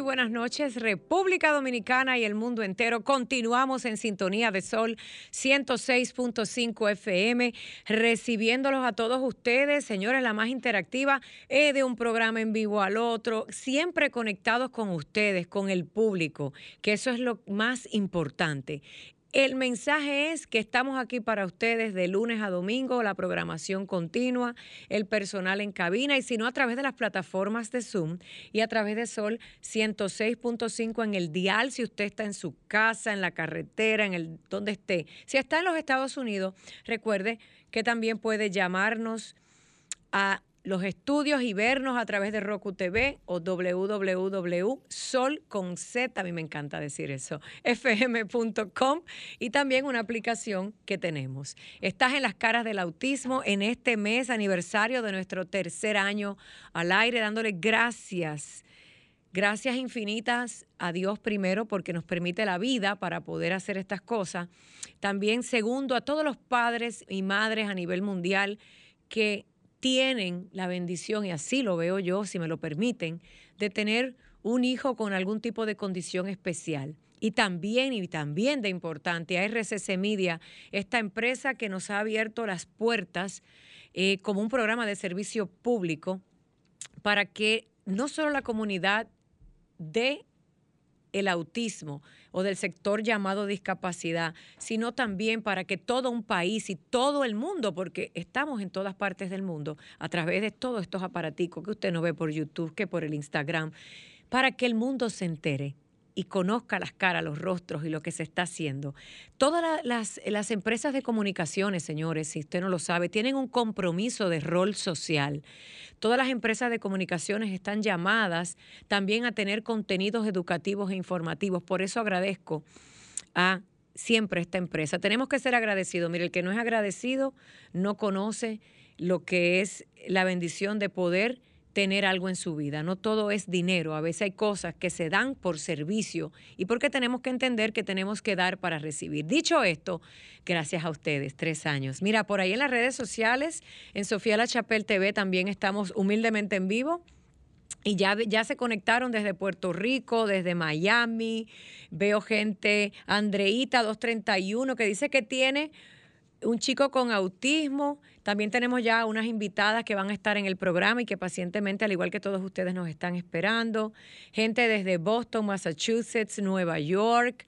Muy buenas noches, República Dominicana y el mundo entero. Continuamos en sintonía de Sol 106.5 FM, recibiéndolos a todos ustedes, señores, la más interactiva, eh, de un programa en vivo al otro, siempre conectados con ustedes, con el público, que eso es lo más importante. El mensaje es que estamos aquí para ustedes de lunes a domingo, la programación continua, el personal en cabina y si no a través de las plataformas de Zoom y a través de Sol 106.5 en el dial si usted está en su casa, en la carretera, en el donde esté. Si está en los Estados Unidos, recuerde que también puede llamarnos a los estudios y vernos a través de Roku TV o www.sol con Z, a mí me encanta decir eso, fm.com y también una aplicación que tenemos. Estás en las caras del autismo en este mes aniversario de nuestro tercer año al aire, dándole gracias. Gracias infinitas a Dios primero porque nos permite la vida para poder hacer estas cosas. También segundo a todos los padres y madres a nivel mundial que tienen la bendición, y así lo veo yo, si me lo permiten, de tener un hijo con algún tipo de condición especial. Y también, y también de importante, a RCC Media, esta empresa que nos ha abierto las puertas eh, como un programa de servicio público para que no solo la comunidad de el autismo o del sector llamado discapacidad, sino también para que todo un país y todo el mundo, porque estamos en todas partes del mundo, a través de todos estos aparaticos que usted no ve por YouTube, que por el Instagram, para que el mundo se entere y conozca las caras, los rostros y lo que se está haciendo. Todas las, empresas de comunicaciones, señores, si usted no lo sabe, tienen un compromiso de rol social. Todas las empresas de comunicaciones están llamadas también a tener contenidos educativos e informativos. Por eso agradezco a siempre esta empresa. Tenemos que ser agradecidos. Mire, el que no es agradecido no conoce lo que es la bendición de poder tener algo en su vida. No todo es dinero, a veces hay cosas que se dan por servicio y porque tenemos que entender que tenemos que dar para recibir. Dicho esto, gracias a ustedes, tres años. Mira, por ahí en las redes sociales, en Sofía La Chapelle TV también estamos humildemente en vivo. Y ya, ya se conectaron desde Puerto Rico, desde Miami. Veo gente, Andreita 231, que dice que tiene un chico con autismo. También tenemos ya unas invitadas que van a estar en el programa y que pacientemente, al igual que todos ustedes, nos están esperando. Gente desde Boston, Massachusetts, Nueva York.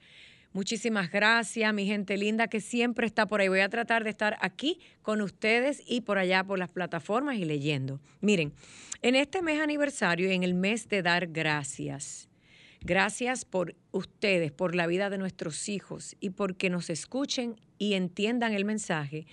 Muchísimas gracias, mi gente linda que siempre está por ahí. Voy a tratar de estar aquí con ustedes y por allá por las plataformas y leyendo. Miren, en este mes aniversario, en el mes de dar gracias, Gracias por ustedes, por la vida de nuestros hijos y porque nos escuchen y entiendan el mensaje.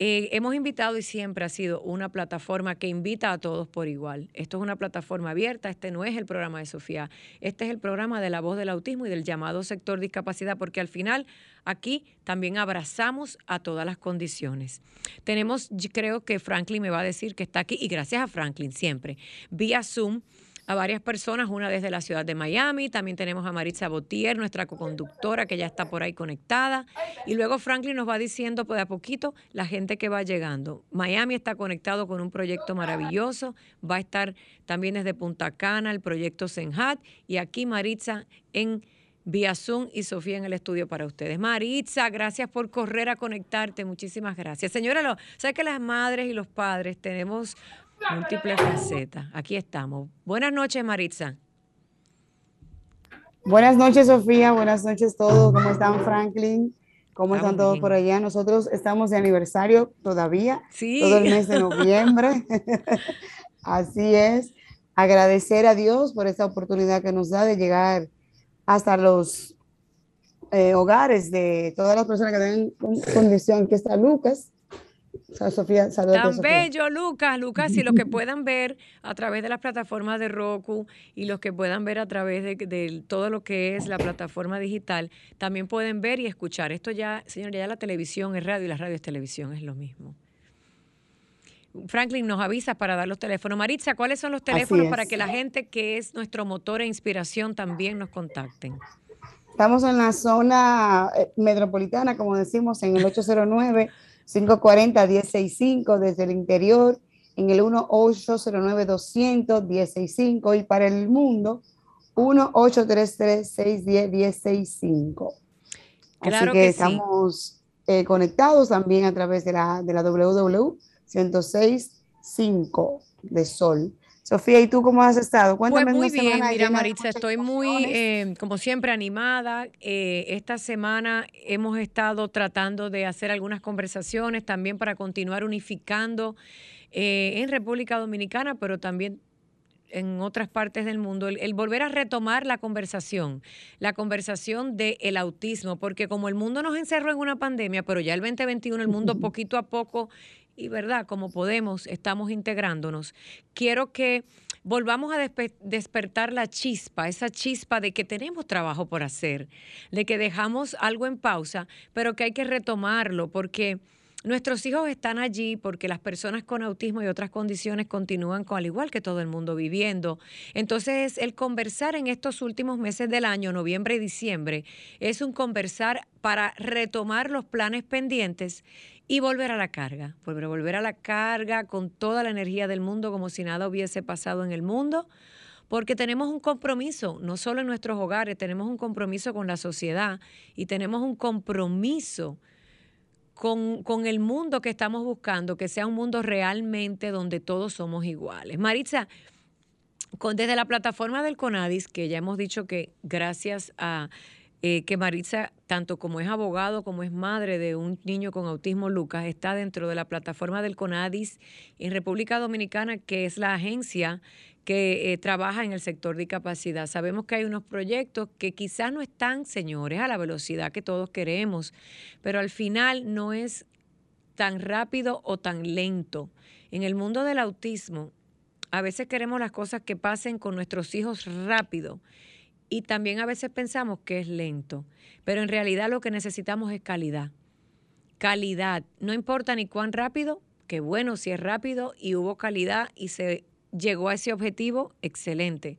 Eh, hemos invitado y siempre ha sido una plataforma que invita a todos por igual. Esto es una plataforma abierta, este no es el programa de Sofía, este es el programa de la voz del autismo y del llamado sector discapacidad, porque al final aquí también abrazamos a todas las condiciones. Tenemos, creo que Franklin me va a decir que está aquí, y gracias a Franklin siempre, vía Zoom a varias personas, una desde la ciudad de Miami, también tenemos a Maritza Botier, nuestra coconductora que ya está por ahí conectada, y luego Franklin nos va diciendo pues a poquito la gente que va llegando. Miami está conectado con un proyecto maravilloso, va a estar también desde Punta Cana el proyecto Senhat, y aquí Maritza en vía y Sofía en el estudio para ustedes. Maritza, gracias por correr a conectarte, muchísimas gracias. Señora, sé que las madres y los padres tenemos Múltiples facetas. Aquí estamos. Buenas noches, Maritza. Buenas noches, Sofía. Buenas noches todos. ¿Cómo están, Franklin? ¿Cómo están todos por allá? Nosotros estamos de aniversario todavía, sí. todo el mes de noviembre. Así es. Agradecer a Dios por esta oportunidad que nos da de llegar hasta los eh, hogares de todas las personas que tienen condición. Aquí está Lucas, Sofía, saludos. Tan bello, Lucas. Lucas, y los que puedan ver a través de las plataformas de Roku y los que puedan ver a través de, todo lo que es la plataforma digital, también pueden ver y escuchar. Esto ya, señor, ya la televisión es radio y la radio es televisión, es lo mismo. Franklin nos avisa para dar los teléfonos. Maritza, ¿cuáles son los teléfonos para que la gente que es nuestro motor e inspiración también nos contacten? Estamos en la zona eh, metropolitana, como decimos, en el 809-540-1065 desde el interior, en el 1-809-200-1065 y para el mundo, 1-833-610-1065. Así que, estamos eh, conectados también a través de la, de la www 106.5 de sol. Sofía, ¿y tú cómo has estado? Pues Cuéntame pues muy bien, mira Maritza, estoy muy, eh, como siempre, animada. Eh, esta semana hemos estado tratando de hacer algunas conversaciones también para continuar unificando eh, en República Dominicana, pero también en otras partes del mundo, el, volver a retomar la conversación, la conversación del autismo, porque como el mundo nos encerró en una pandemia, pero ya el 2021 el mundo poquito a poco y verdad, como podemos, estamos integrándonos. Quiero que volvamos a despertar la chispa, esa chispa de que tenemos trabajo por hacer, de que dejamos algo en pausa, pero que hay que retomarlo porque nuestros hijos están allí porque las personas con autismo y otras condiciones continúan con, al igual que todo el mundo viviendo. Entonces, el conversar en estos últimos meses del año, noviembre y diciembre, es un conversar para retomar los planes pendientes y volver a la carga, volver, volver a la carga con toda la energía del mundo como si nada hubiese pasado en el mundo, porque tenemos un compromiso, no solo en nuestros hogares, tenemos un compromiso con la sociedad y tenemos un compromiso con, con, el mundo que estamos buscando, que sea un mundo realmente donde todos somos iguales. Maritza, con, desde la plataforma del CONADIS, que ya hemos dicho que gracias a eh, que Maritza, tanto como es abogado como es madre de un niño con autismo Lucas, está dentro de la plataforma del CONADIS en República Dominicana, que es la agencia que eh, trabaja en el sector de discapacidad. Sabemos que hay unos proyectos que quizás no están, señores, a la velocidad que todos queremos, pero al final no es tan rápido o tan lento. En el mundo del autismo, a veces queremos las cosas que pasen con nuestros hijos rápido y también a veces pensamos que es lento, pero en realidad lo que necesitamos es calidad. Calidad, no importa ni cuán rápido, que bueno, si es rápido y hubo calidad y se llegó a ese objetivo, excelente.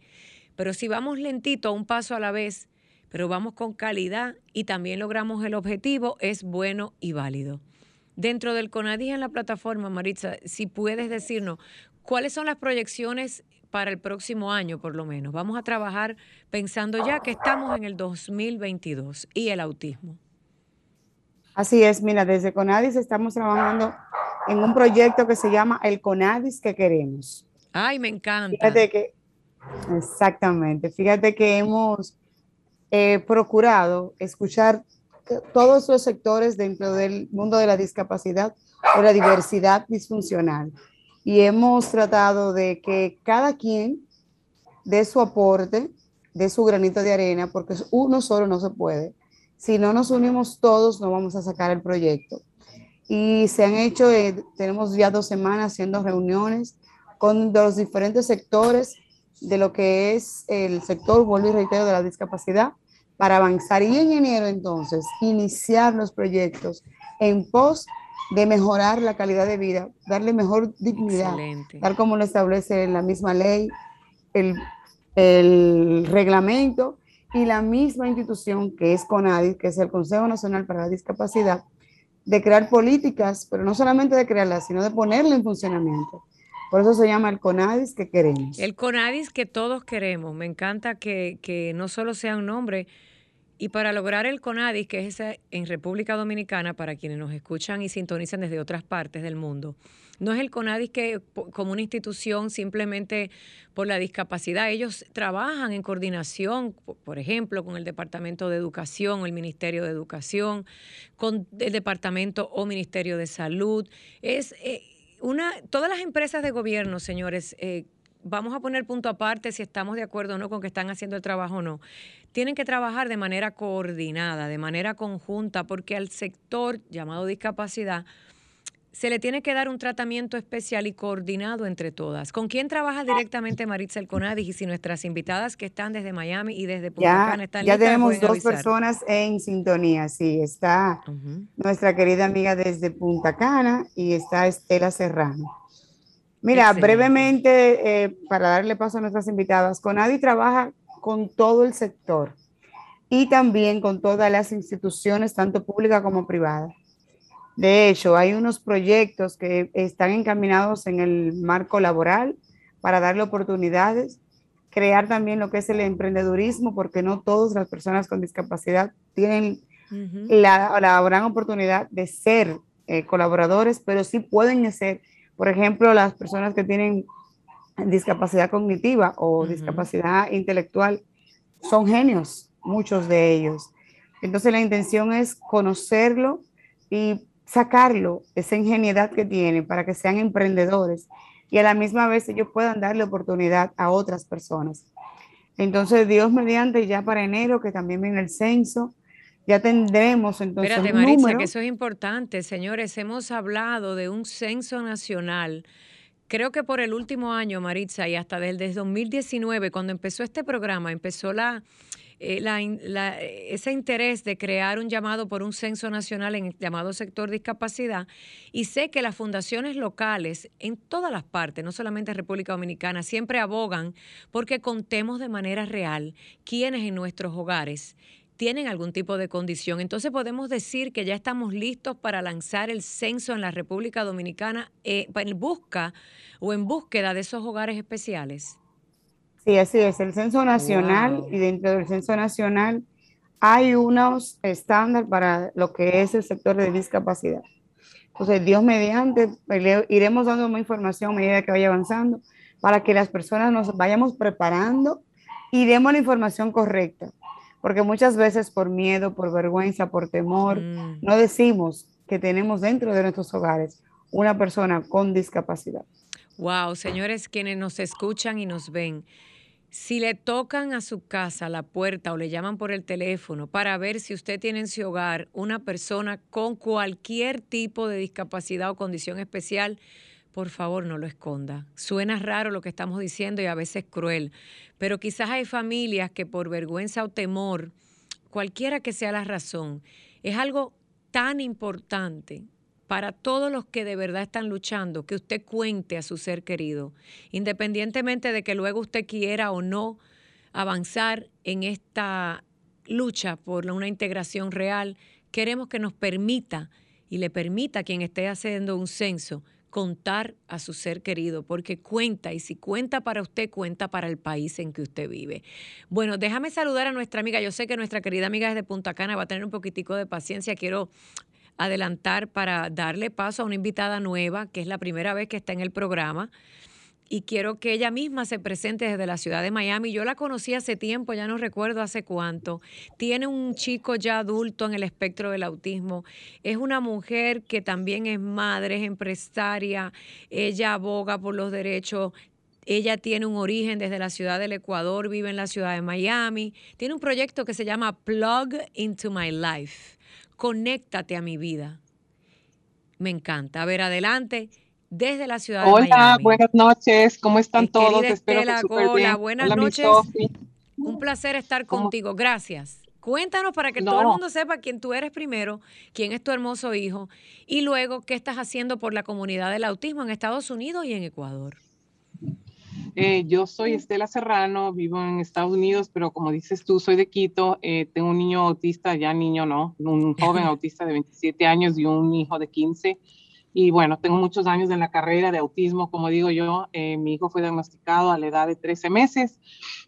Pero si vamos lentito, un paso a la vez, pero vamos con calidad y también logramos el objetivo, es bueno y válido. Dentro del CONADI en la plataforma, Maritza, si puedes decirnos cuáles son las proyecciones para el próximo año por lo menos. Vamos a trabajar pensando ya que estamos en el 2022 y el autismo. Así es, mira, desde Conadis estamos trabajando en un proyecto que se llama el Conadis que queremos. Ay, me encanta. Fíjate que, exactamente, fíjate que hemos eh, procurado escuchar todos los sectores dentro del mundo de la discapacidad o la diversidad disfuncional y hemos tratado de que cada quien dé su aporte, dé su granito de arena, porque uno solo no se puede. Si no nos unimos todos, no vamos a sacar el proyecto. Y se han hecho, eh, tenemos ya dos semanas haciendo reuniones con los diferentes sectores de lo que es el sector, vuelvo y reitero, de la discapacidad, para avanzar. Y en enero, entonces, iniciar los proyectos en pos de mejorar la calidad de vida, darle mejor dignidad, tal como lo establece la misma ley, el, el, reglamento y la misma institución que es CONADIS, que es el Consejo Nacional para la Discapacidad, de crear políticas, pero no solamente de crearlas, sino de ponerla en funcionamiento. Por eso se llama el CONADIS que queremos. El CONADIS que todos queremos. Me encanta que, que no solo sea un nombre, y para lograr el CONADIS, que es en República Dominicana, para quienes nos escuchan y sintonizan desde otras partes del mundo, no es el CONADIS que como una institución simplemente por la discapacidad. Ellos trabajan en coordinación, por ejemplo, con el Departamento de Educación el Ministerio de Educación, con el Departamento o Ministerio de Salud. Es eh, una, todas las empresas de gobierno, señores, eh, vamos a poner punto aparte si estamos de acuerdo o no con que están haciendo el trabajo o no tienen que trabajar de manera coordinada, de manera conjunta, porque al sector llamado discapacidad se le tiene que dar un tratamiento especial y coordinado entre todas. ¿Con quién trabaja directamente Maritza Conadis? Y si nuestras invitadas que están desde Miami y desde Punta Cana están Ya tenemos dos personas en sintonía, sí. Está nuestra querida amiga desde Punta Cana y está Estela Serrano. Mira, brevemente, eh, para darle paso a nuestras invitadas, Conadi trabaja con todo el sector y también con todas las instituciones, tanto públicas como privadas. De hecho, hay unos proyectos que están encaminados en el marco laboral para darle oportunidades, crear también lo que es el emprendedurismo, porque no todas las personas con discapacidad tienen la, gran oportunidad de ser eh, colaboradores, pero sí pueden ser, por ejemplo, las personas que tienen discapacidad cognitiva o discapacidad intelectual, son genios, muchos de ellos. Entonces la intención es conocerlo y sacarlo, esa ingenuidad que tienen para que sean emprendedores y a la misma vez ellos puedan darle oportunidad a otras personas. Entonces, Dios mediante ya para enero, que también viene el censo, ya tendremos entonces Espérate, que eso es importante. Señores, hemos hablado de un censo nacional. Creo que por el último año, Maritza, y hasta desde 2019, cuando empezó este programa, empezó la, eh, ese interés de crear un llamado por un censo nacional en el llamado sector discapacidad y sé que las fundaciones locales en todas las partes, no solamente en República Dominicana, siempre abogan porque contemos de manera real quiénes en nuestros hogares tienen algún tipo de condición. Entonces podemos decir que ya estamos listos para lanzar el censo en la República Dominicana eh, en busca o en búsqueda de esos hogares especiales. Sí, así es, el censo nacional y dentro del censo nacional hay unos estándares para lo que es el sector de discapacidad. Entonces, Dios mediante, pues, iremos dando más información a medida que vaya avanzando para que las personas nos vayamos preparando y demos la información correcta. Porque muchas veces por miedo, por vergüenza, por temor, mm. no decimos que tenemos dentro de nuestros hogares una persona con discapacidad. Wow, señores, quienes nos escuchan y nos ven, si le tocan a su casa la puerta o le llaman por el teléfono para ver si usted tiene en su hogar una persona con cualquier tipo de discapacidad o condición especial, por favor no lo esconda. Suena raro lo que estamos diciendo y a veces cruel, pero quizás hay familias que por vergüenza o temor, cualquiera que sea la razón, es algo tan importante para todos los que de verdad están luchando, que usted cuente a su ser querido, independientemente de que luego usted quiera o no avanzar en esta lucha por una integración real, queremos que nos permita y le permita a quien esté haciendo un censo contar a su ser querido, porque cuenta, y si cuenta para usted, cuenta para el país en que usted vive. Bueno, déjame saludar a nuestra amiga, yo sé que nuestra querida amiga desde Punta Cana va a tener un poquitico de paciencia, quiero adelantar para darle paso a una invitada nueva, que es la primera vez que está en el programa. Y quiero que ella misma se presente desde la ciudad de Miami. Yo la conocí hace tiempo, ya no recuerdo hace cuánto. Tiene un chico ya adulto en el espectro del autismo. Es una mujer que también es madre, es empresaria. Ella aboga por los derechos ella tiene un origen desde la ciudad del Ecuador, vive en la ciudad de Miami. Tiene un proyecto que se llama Plug into My Life conéctate a mi vida. Me encanta. A ver, adelante, desde la ciudad Hola, de Miami. Hola, buenas noches. ¿Cómo están todos? Espero que Buenas noches. Un placer estar contigo. Gracias. Cuéntanos para que todo el mundo sepa quién tú eres primero, quién es tu hermoso hijo y luego qué estás haciendo por la comunidad del autismo en Estados Unidos y en Ecuador. Eh, yo soy Estela Serrano, vivo en Estados Unidos, pero como dices tú, soy de Quito. Eh, tengo un niño autista, ya niño no, un joven autista de 27 años y un hijo de 15. Y bueno, tengo muchos años en la carrera de autismo, como digo yo. Eh, mi hijo fue diagnosticado a la edad de 13 meses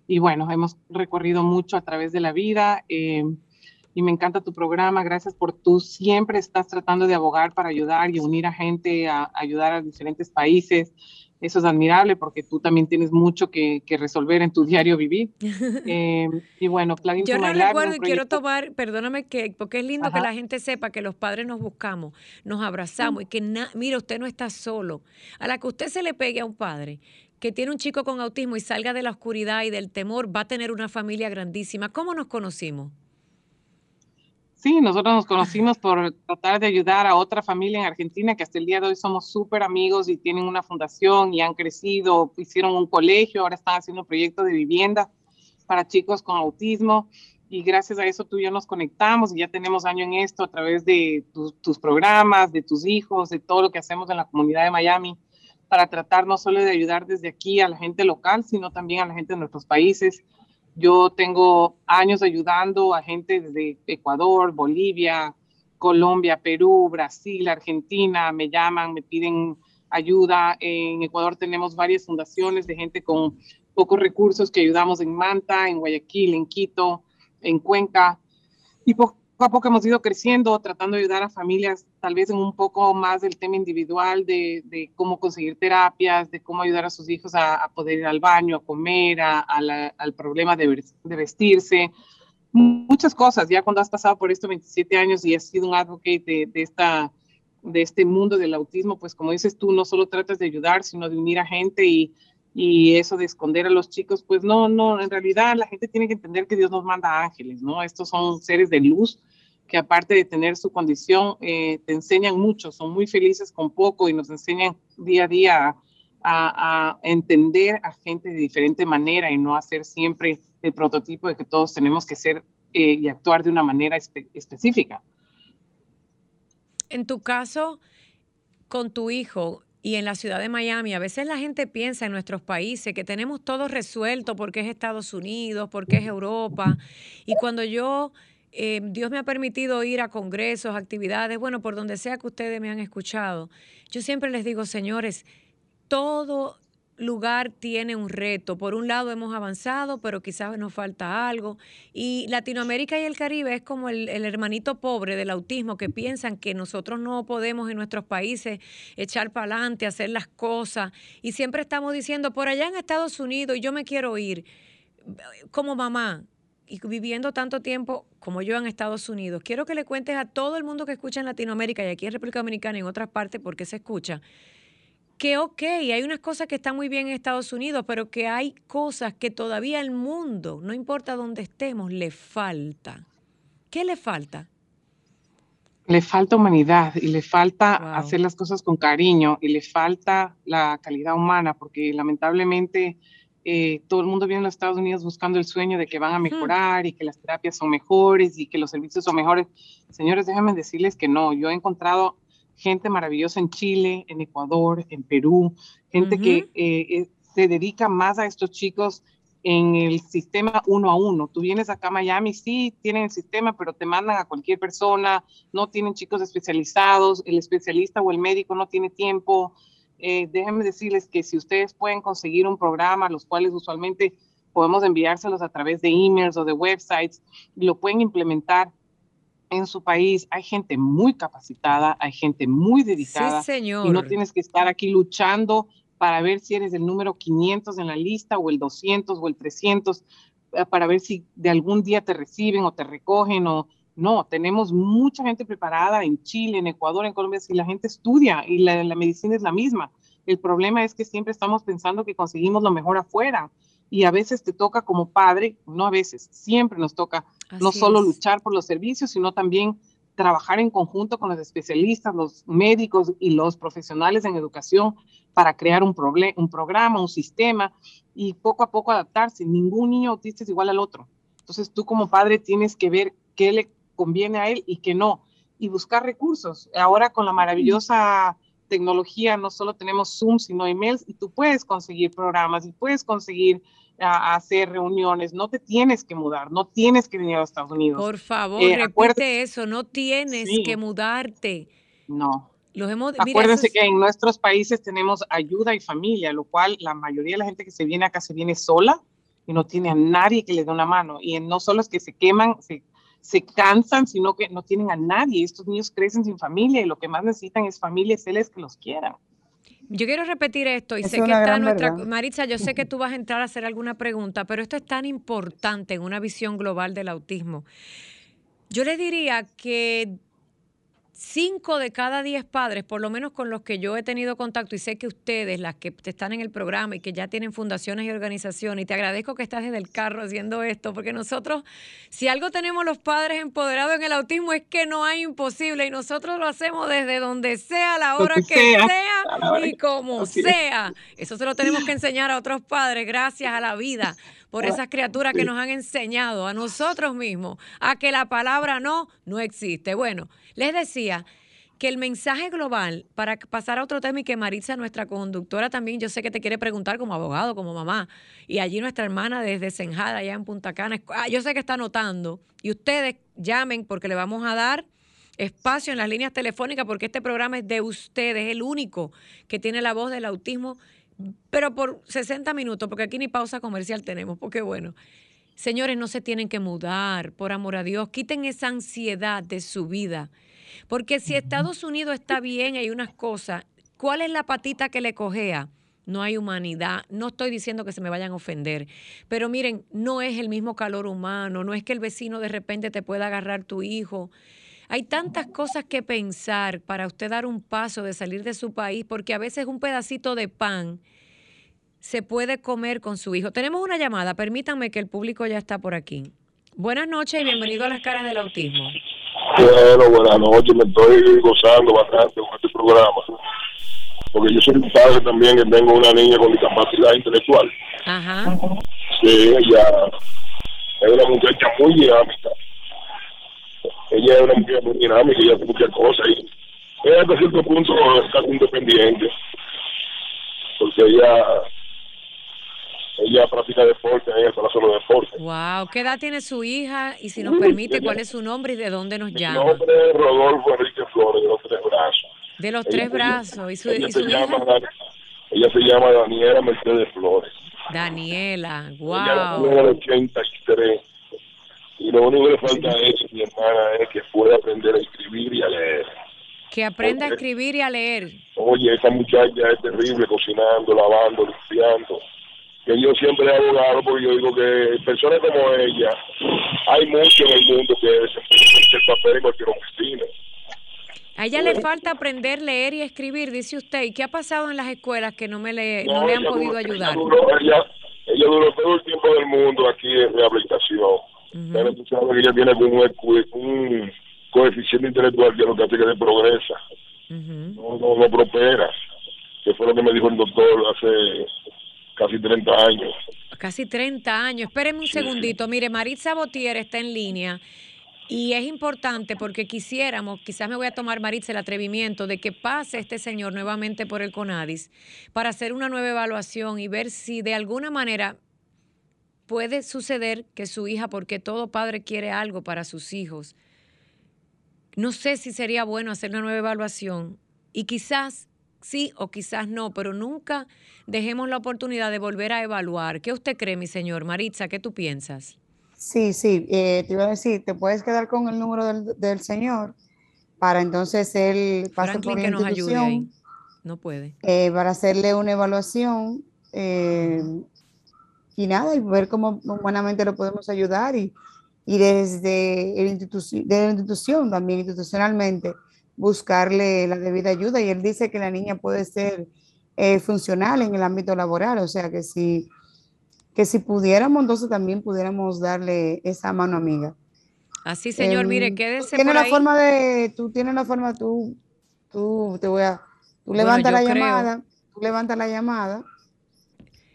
y bueno, hemos recorrido mucho a través de la vida. y me encanta tu programa, gracias por tú siempre estás tratando de abogar para ayudar y unir a gente, a ayudar a diferentes países eso es admirable porque tú también tienes mucho que, resolver en tu diario vivir. Eh, y bueno, Yo no recuerdo y quiero tomar, perdóname, que porque es lindo que la gente sepa que los padres nos buscamos, nos abrazamos y que, mira, usted no está solo. A la que usted se le pegue a un padre que tiene un chico con autismo y salga de la oscuridad y del temor, va a tener una familia grandísima. ¿Cómo nos conocimos? Sí, nosotros nos conocimos por tratar de ayudar a otra familia en Argentina que hasta el día de hoy somos súper amigos y tienen una fundación y han crecido, hicieron un colegio, ahora están haciendo un proyecto de vivienda para chicos con autismo. Y gracias a eso tú y yo nos conectamos y ya tenemos año en esto a través de tus programas, de tus hijos, de todo lo que hacemos en la comunidad de Miami para tratar no solo de ayudar desde aquí a la gente local, sino también a la gente de nuestros países yo tengo años ayudando a gente desde Ecuador, Bolivia, Colombia, Perú, Brasil, Argentina, me llaman, me piden ayuda. En Ecuador tenemos varias fundaciones de gente con pocos recursos que ayudamos en Manta, en Guayaquil, en Quito, en Cuenca. Y a poco hemos ido creciendo, tratando de ayudar a familias, tal vez en un poco más del tema individual, de, cómo conseguir terapias, de cómo ayudar a sus hijos a, poder ir al baño, a comer, al problema de, vestirse, muchas cosas. Ya cuando has pasado por estos 27 años y has sido un advocate de, de, esta, de este mundo del autismo, pues como dices tú, no solo tratas de ayudar, sino de unir a gente y y eso de esconder a los chicos, pues no, no, en realidad la gente tiene que entender que Dios nos manda ángeles, ¿no? Estos son seres de luz que aparte de tener su condición, eh, te enseñan mucho, son muy felices con poco y nos enseñan día a día a, entender a gente de diferente manera y no hacer siempre el prototipo de que todos tenemos que ser eh, y actuar de una manera específica. En tu caso, con tu hijo, y en la ciudad de Miami. A veces la gente piensa en nuestros países que tenemos todo resuelto porque es Estados Unidos, porque es Europa. Y cuando yo, eh, Dios me ha permitido ir a congresos, actividades, bueno, por donde sea que ustedes me han escuchado, yo siempre les digo, señores, todo lugar tiene un reto. Por un lado hemos avanzado, pero quizás nos falta algo. Y Latinoamérica y el Caribe es como el, hermanito pobre del autismo que piensan que nosotros no podemos en nuestros países echar para adelante, hacer las cosas. Y siempre estamos diciendo, por allá en Estados Unidos, yo me quiero ir como mamá. Y viviendo tanto tiempo como yo en Estados Unidos, quiero que le cuentes a todo el mundo que escucha en Latinoamérica y aquí en República Dominicana y en otras partes, porque se escucha, que ok, hay unas cosas que están muy bien en Estados Unidos, pero que hay cosas que todavía el mundo, no importa dónde estemos, le falta. ¿Qué le falta? Le falta humanidad y le falta hacer las cosas con cariño y le falta la calidad humana, porque lamentablemente eh, todo el mundo viene a los Estados Unidos buscando el sueño de que van a mejorar y que las terapias son mejores y que los servicios son mejores. Señores, déjenme decirles que no, yo he encontrado gente maravillosa en Chile, en Ecuador, en Perú, gente que eh, eh, se dedica más a estos chicos en el sistema uno a uno. Tú vienes acá a Miami, sí, tienen el sistema, pero te mandan a cualquier persona, no tienen chicos especializados, el especialista o el médico no tiene tiempo. Eh, déjenme decirles que si ustedes pueden conseguir un programa, los cuales usualmente podemos enviárselos a través de emails o de websites, y lo pueden implementar en su país hay gente muy capacitada, hay gente muy dedicada. Sí, señor. Y no tienes que estar aquí luchando para ver si eres el número 500 en la lista o el 200 o el 300 eh, para ver si de algún día te reciben o te recogen o no, tenemos mucha gente preparada en Chile, en Ecuador, en Colombia, si la gente estudia y la, la medicina es la misma. El problema es que siempre estamos pensando que conseguimos lo mejor afuera y a veces te toca como padre, no a veces, siempre nos toca no solo luchar por los servicios, sino también trabajar en conjunto con los especialistas, los médicos y los profesionales en educación para crear un, un programa, un sistema y poco a poco adaptarse. Ningún niño autista es igual al otro. Entonces tú como padre tienes que ver qué le conviene a él y qué no y buscar recursos. Ahora con la maravillosa tecnología no solo tenemos Zoom, sino emails y tú puedes conseguir programas y puedes conseguir a, hacer reuniones, no te tienes que mudar, no tienes que venir a Estados Unidos. Por favor, eh, repite eso, no tienes que mudarte. No. Los hemos, Acuérdense que en nuestros países tenemos ayuda y familia, lo cual la mayoría de la gente que se viene acá se viene sola y no tiene a nadie que le dé una mano. Y no solo es que se queman, se, se cansan, sino que no tienen a nadie. Estos niños crecen sin familia y lo que más necesitan es familia y que los quieran. Yo quiero repetir esto y sé que está nuestra... Maritza, yo sé que tú vas a entrar a hacer alguna pregunta, pero esto es tan importante en una visión global del autismo. Yo le diría que cinco de cada diez padres, por lo menos con los que yo he tenido contacto, y sé que ustedes, las que están en el programa y que ya tienen fundaciones y organizaciones, y te agradezco que estás desde el carro haciendo esto, porque nosotros, si algo tenemos los padres empoderados en el autismo, es que no hay imposible, y nosotros lo hacemos desde donde sea, a la hora que sea, y como sea. Eso se lo tenemos que enseñar a otros padres, gracias a la vida por esas criaturas que nos han enseñado a nosotros mismos a que la palabra no no existe. Bueno, les decía que el mensaje global, para pasar a otro tema y que Maritza, nuestra conductora, también, yo sé que te quiere preguntar como abogado, como mamá, y allí nuestra hermana desde Senjada, allá en Punta Cana, ah, yo sé que está anotando, y ustedes llamen porque le vamos a dar espacio en las líneas telefónicas porque este programa es de ustedes, es el único que tiene la voz del autismo, pero por 60 minutos, porque aquí ni pausa comercial tenemos, porque bueno, señores, no se tienen que mudar, por amor a Dios, quiten esa ansiedad de su vida porque si Estados Unidos está bien, hay unas cosas. ¿Cuál es la patita que le cojea? No hay humanidad. No estoy diciendo que se me vayan a ofender, pero miren, no es el mismo calor humano, no es que el vecino de repente te pueda agarrar tu hijo. Hay tantas cosas que pensar para usted dar un paso de salir de su país, porque a veces un pedacito de pan se puede comer con su hijo. Tenemos una llamada, permítanme que el público ya está por aquí. Buenas noches y bienvenido a las caras del autismo. Bueno, buenas noches, me estoy gozando bastante con este programa. Porque yo soy un padre también que tengo una niña con discapacidad intelectual. Ajá. Sí, ella es una muchacha muy dinámica. Ella es una mujer muy dinámica, ella hace muchas cosas y ella hasta cierto punto está independiente. Porque ella ella practica deporte, ella está solo deporte. Wow, ¿qué edad tiene su hija? Y si nos permite, ¿cuál es su nombre y de dónde nos llama? Mi nombre es Rodolfo Enrique Flores, de los tres brazos. De los tres brazos. ¿Y su, ella, se llama, ella se llama Daniela Mercedes Flores. Daniela, wow. Ella tiene el 83. Y lo único que le falta a ella, mi hermana, es que pueda aprender a escribir y a leer. Que aprenda a escribir y a leer. Oye, esa muchacha es terrible, cocinando, lavando, limpiando que yo siempre he abogado porque yo digo que personas como ella hay mucho en el mundo que desempeñan el papel en cualquier oficina. A ella le falta aprender a leer y escribir, dice usted. ¿Y qué ha pasado en las escuelas que no me le, no, le han podido ayudar? Ella, ella, duró todo el tiempo del mundo aquí en rehabilitación. Pero tú sabes que ella viene con un, coeficiente intelectual que lo que hace que progresa. no, no, no prospera. Que fue lo que me dijo el doctor hace casi 30 años. Casi 30 años. Espérenme un segundito. Mire, Maritza Botier está en línea. Y es importante porque quisiéramos, quizás me voy a tomar, Maritza, el atrevimiento de que pase este señor nuevamente por el CONADIS para hacer una nueva evaluación y ver si de alguna manera puede suceder que su hija, porque todo padre quiere algo para sus hijos, no sé si sería bueno hacer una nueva evaluación y quizás sí o quizás no, pero nunca dejemos la oportunidad de volver a evaluar. ¿Qué usted cree, mi señor? Maritza, ¿qué tú piensas? Sí, sí, eh, te iba a decir, te puedes quedar con el número del, señor para entonces él pase por la institución. No puede. Eh, para hacerle una evaluación eh, y nada, y ver cómo buenamente lo podemos ayudar y, y desde, el de la institución también, institucionalmente, buscarle la debida ayuda y él dice que la niña puede ser eh, funcional en el ámbito laboral, o sea que si, que si pudiéramos, entonces también pudiéramos darle esa mano amiga. Así, señor, mire, em, quédese tiene la forma de, tú tienes la forma, tú, tú te voy a, tú levantas la llamada, tú levantas la llamada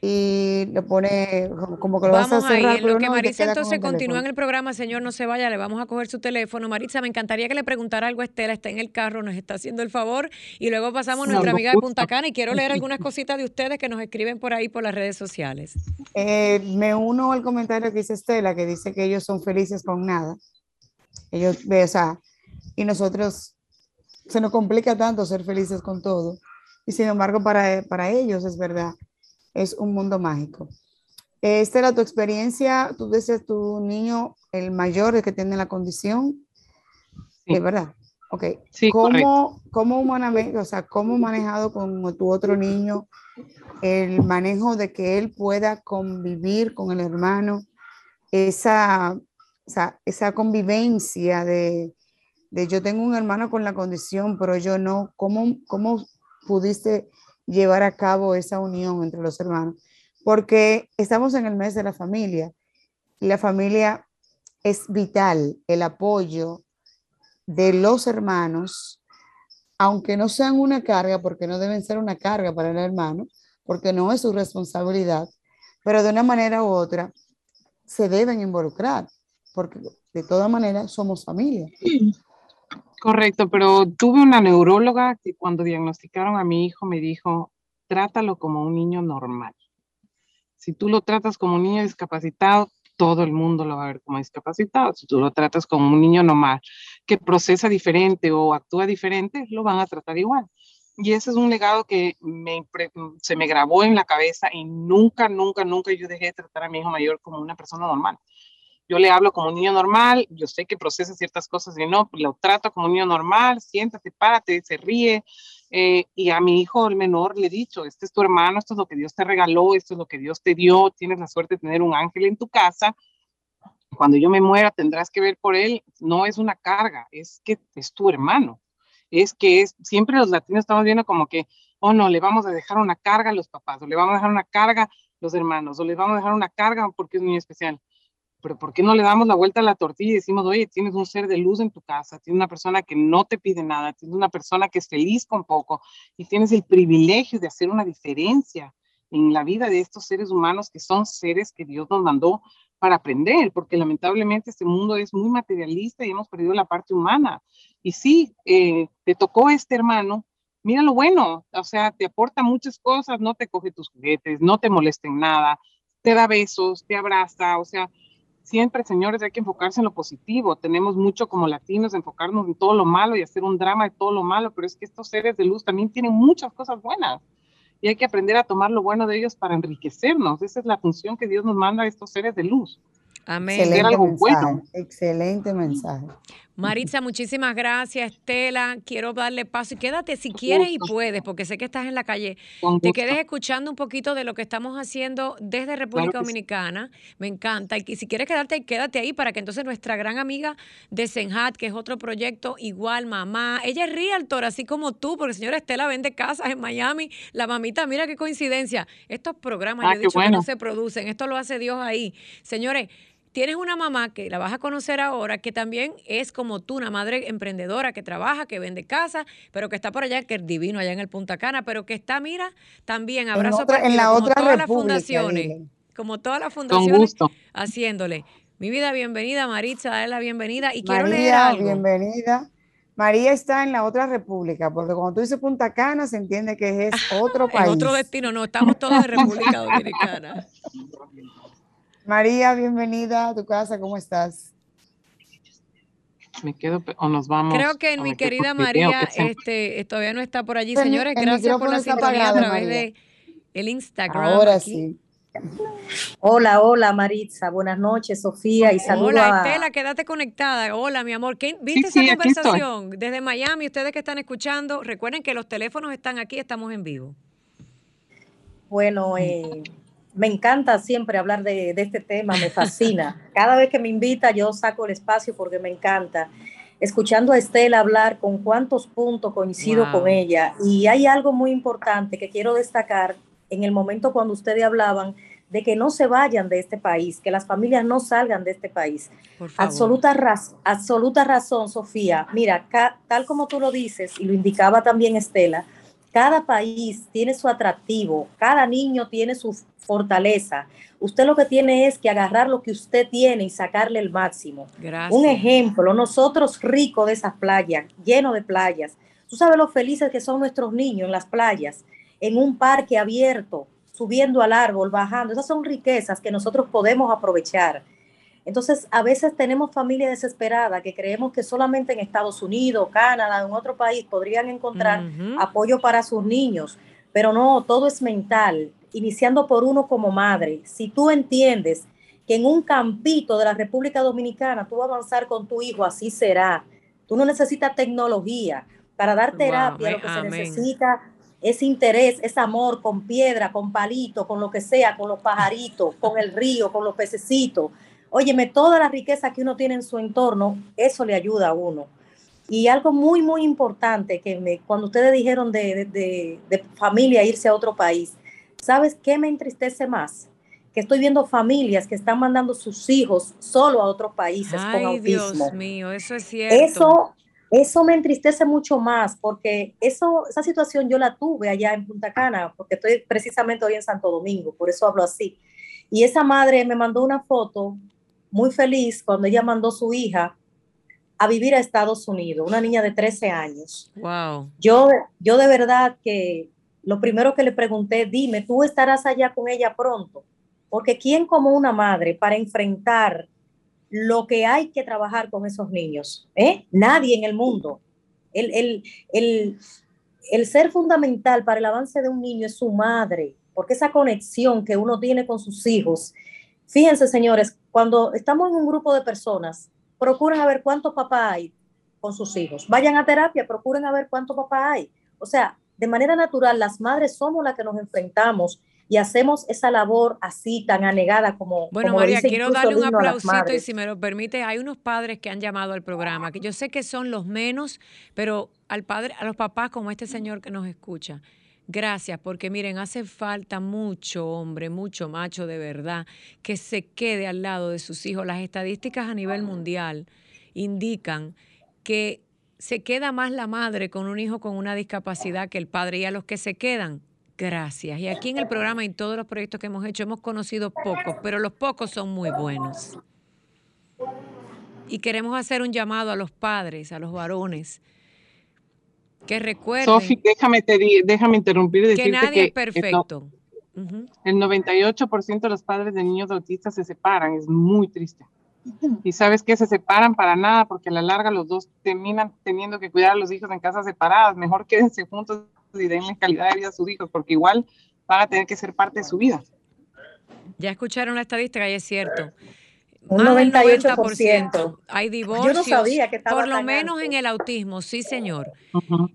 y le pone como que lo vas a cerrar. Ahí, en lo que Maritza entonces continúa en el programa, señor, no se vaya, le vamos a coger su teléfono. Maritza, me encantaría que le preguntara algo a Estela, está en el carro, nos está haciendo el favor y luego pasamos a nuestra amiga de Punta Cana y quiero leer algunas cositas de ustedes que nos escriben por ahí por las redes sociales. Eh, me uno al comentario que dice Estela, que dice que ellos son felices con nada. Ellos, o sea, y nosotros se nos complica tanto ser felices con todo. Y sin embargo, para, para ellos es verdad es un mundo mágico. Esta era tu experiencia, tú dices tu niño, el mayor, el que tiene la condición, sí. verdad? Ok. Sí, ¿Cómo, ¿Cómo humanamente, o sea, cómo manejado con tu otro niño el manejo de que él pueda convivir con el hermano, esa, esa convivencia de, de yo tengo un hermano con la condición, pero yo no, ¿cómo, cómo pudiste llevar a cabo esa unión entre los hermanos? Porque estamos en el mes de la familia y la familia es vital, el apoyo de los hermanos, aunque no sean una carga, porque no deben ser una carga para el hermano, porque no es su responsabilidad, pero de una manera u otra se deben involucrar, porque de todas maneras somos familia. Correcto, pero tuve una neuróloga que cuando diagnosticaron a mi hijo me dijo, trátalo como un niño normal. Si tú lo tratas como un niño discapacitado, todo el mundo lo va a ver como discapacitado. Si tú lo tratas como un niño normal que procesa diferente o actúa diferente, lo van a tratar igual. Y ese es un legado que me, se me grabó en la cabeza y nunca, nunca, nunca yo dejé de tratar a mi hijo mayor como una persona normal. Yo le hablo como un niño normal, yo sé que procesa ciertas cosas y no, lo trato como un niño normal, siéntate, párate, se ríe. Eh, y a mi hijo, el menor, le he dicho, este es tu hermano, esto es lo que Dios te regaló, esto es lo que Dios te dio, tienes la suerte de tener un ángel en tu casa. Cuando yo me muera tendrás que ver por él, no es una carga, es que es tu hermano es que es, siempre los latinos estamos viendo como que, oh no, le vamos a dejar una carga a los papás, o le vamos a dejar una carga a los hermanos, o le vamos a dejar una carga porque es muy especial. Pero ¿por qué no le damos la vuelta a la tortilla y decimos, oye, tienes un ser de luz en tu casa, tienes una persona que no te pide nada, tienes una persona que es feliz con poco y tienes el privilegio de hacer una diferencia en la vida de estos seres humanos que son seres que Dios nos mandó para aprender, porque lamentablemente este mundo es muy materialista y hemos perdido la parte humana. Y sí, eh, te tocó este hermano, mira lo bueno, o sea, te aporta muchas cosas, no te coge tus juguetes, no te molesta en nada, te da besos, te abraza, o sea, siempre, señores, hay que enfocarse en lo positivo. Tenemos mucho como latinos enfocarnos en todo lo malo y hacer un drama de todo lo malo, pero es que estos seres de luz también tienen muchas cosas buenas y hay que aprender a tomar lo bueno de ellos para enriquecernos. Esa es la función que Dios nos manda a estos seres de luz. Amén. Excelente mensaje. Excelente mensaje. Maritza, muchísimas gracias. Estela, quiero darle paso y quédate si quieres y puedes, porque sé que estás en la calle. Te quedes escuchando un poquito de lo que estamos haciendo desde República Dominicana. Me encanta. Y si quieres quedarte, quédate ahí para que entonces nuestra gran amiga de Senhat, que es otro proyecto igual, mamá, ella es realtor, así como tú, porque señora Estela vende casas en Miami. La mamita, mira qué coincidencia. Estos programas, ah, yo he dicho que no se producen, esto lo hace Dios ahí. Señores, tienes una mamá que la vas a conocer ahora, que también es como tú, una madre emprendedora que trabaja, que vende casa, pero que está por allá, que es divino allá en el Punta Cana, pero que está, mira, también abrazo en, en la como otra todas las fundaciones, como todas las fundaciones, haciéndole. Mi vida, bienvenida, Maritza, dale la bienvenida y quiero leer algo. bienvenida. María está en la otra república, porque cuando tú dices Punta Cana se entiende que es otro país. otro destino, no, estamos todos en República Dominicana. María, bienvenida a tu casa, ¿cómo estás? Me quedo o nos vamos. Creo que mi querida María este, todavía no está por allí. Señores, gracias por la sintonía a través de el Instagram. Ahora sí. Hola, hola Maritza, buenas noches Sofía y saludos. Hola Estela, quédate conectada. Hola mi amor, ¿viste esa conversación desde Miami? Ustedes que están escuchando, recuerden que los teléfonos están aquí, estamos en vivo. Bueno, eh, me encanta siempre hablar de, este tema, me fascina. Cada vez que me invita yo saco el espacio porque me encanta. Escuchando a Estela hablar, con cuántos puntos coincido con ella. Y hay algo muy importante que quiero destacar en el momento cuando ustedes hablaban de que no se vayan de este país, que las familias no salgan de este país. Absoluta, absoluta razón, Sofía. Mira, tal como tú lo dices y lo indicaba también Estela, cada país tiene su atractivo, cada niño tiene su fortaleza. Usted lo que tiene es que agarrar lo que usted tiene y sacarle el máximo. Un ejemplo, nosotros ricos de esas playas, llenos de playas. Tú sabes lo felices que son nuestros niños en las playas, en un parque abierto, subiendo al árbol, bajando. Esas son riquezas que nosotros podemos aprovechar. Entonces, a veces tenemos familia desesperada que creemos que solamente en Estados Unidos, Canadá, en otro país podrían encontrar apoyo para sus niños, pero no, todo es mental, iniciando por uno como madre. Si tú entiendes que en un campito de la República Dominicana tú vas a avanzar con tu hijo, así será. Tú no necesitas tecnología para dar terapia, lo que se necesita es interés, es amor con piedra, con palito, con lo que sea, con los pajaritos, con el río, con los pececitos Óyeme, toda la riqueza que uno tiene en su entorno, eso le ayuda a uno. Y algo muy, muy importante que me, cuando ustedes dijeron de, de, de, familia irse a otro país, ¿sabes qué me entristece más? Que estoy viendo familias que están mandando sus hijos solo a otros países con autismo. Dios mío, eso es cierto. Eso, eso me entristece mucho más porque eso, esa situación yo la tuve allá en Punta Cana, porque estoy precisamente hoy en Santo Domingo, por eso hablo así. Y esa madre me mandó una foto muy feliz cuando ella mandó su hija a vivir a Estados Unidos, una niña de 13 años. Wow. Yo, yo de verdad que lo primero que le pregunté, dime, ¿tú estarás allá con ella pronto? Porque ¿quién como una madre para enfrentar lo que hay que trabajar con esos niños? ¿Eh? Nadie en el mundo. El, el, el, el ser fundamental para el avance de un niño es su madre, porque esa conexión que uno tiene con sus hijos. Fíjense, señores, cuando estamos en un grupo de personas, procuren a ver cuántos papás hay con sus hijos. Vayan a terapia, procuren a ver cuántos papás hay. O sea, de manera natural, las madres somos las que nos enfrentamos y hacemos esa labor así tan anegada como. Bueno, María, quiero darle un aplausito y si me lo permite, hay unos padres que han llamado al programa, que yo sé que son los menos, pero al padre, a los papás como este señor que nos escucha. Gracias, porque miren, hace falta mucho hombre, mucho macho de verdad que se quede al lado de sus hijos. Las estadísticas a nivel mundial indican que se queda más la madre con un hijo con una discapacidad que el padre y a los que se quedan. Gracias. Y aquí en el programa y en todos los proyectos que hemos hecho hemos conocido pocos, pero los pocos son muy buenos. Y queremos hacer un llamado a los padres, a los varones, que recuerden. Sofi, déjame, déjame interrumpir y decirte que nadie es perfecto. El 98% de los padres de niños autistas se separan, es muy triste. Y sabes que se separan para nada, porque a la larga los dos terminan teniendo que cuidar a los hijos en casas separadas. Mejor quédense juntos y denle calidad de vida a sus hijos, porque igual van a tener que ser parte de su vida. Ya escucharon la estadística y es cierto. Un 98%. Hay divorcios. Yo no sabía que estaba Por lo menos en el autismo, sí, señor.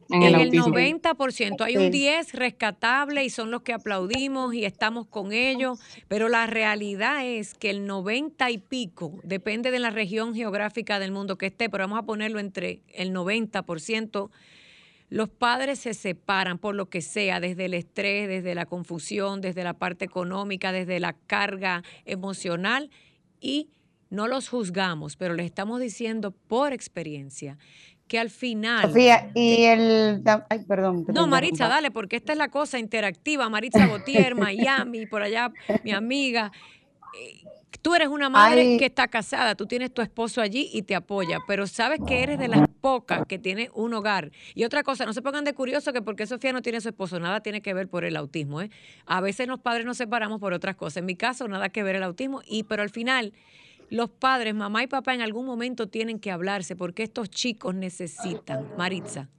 en, el, 90% hay un 10 rescatable y son los que aplaudimos y estamos con ellos, pero la realidad es que el 90 y pico, depende de la región geográfica del mundo que esté, pero vamos a ponerlo entre el 90%. Los padres se separan por lo que sea, desde el estrés, desde la confusión, desde la parte económica, desde la carga emocional y no los juzgamos, pero les estamos diciendo por experiencia que al final... Sofía, y el... Ay, perdón. No, Maritza, dale, porque esta es la cosa interactiva. Maritza Botier, Miami, por allá, mi amiga. Eh, tú eres una madre que está casada, tú tienes tu esposo allí y te apoya, pero sabes que eres de las pocas que tiene un hogar. Y otra cosa, no se pongan de curioso que porque Sofía no tiene su esposo, nada tiene que ver por el autismo. ¿eh? A veces los padres nos separamos por otras cosas. En mi caso, nada que ver el autismo, y pero al final los padres, mamá y papá en algún momento tienen que hablarse porque estos chicos necesitan. Maritza.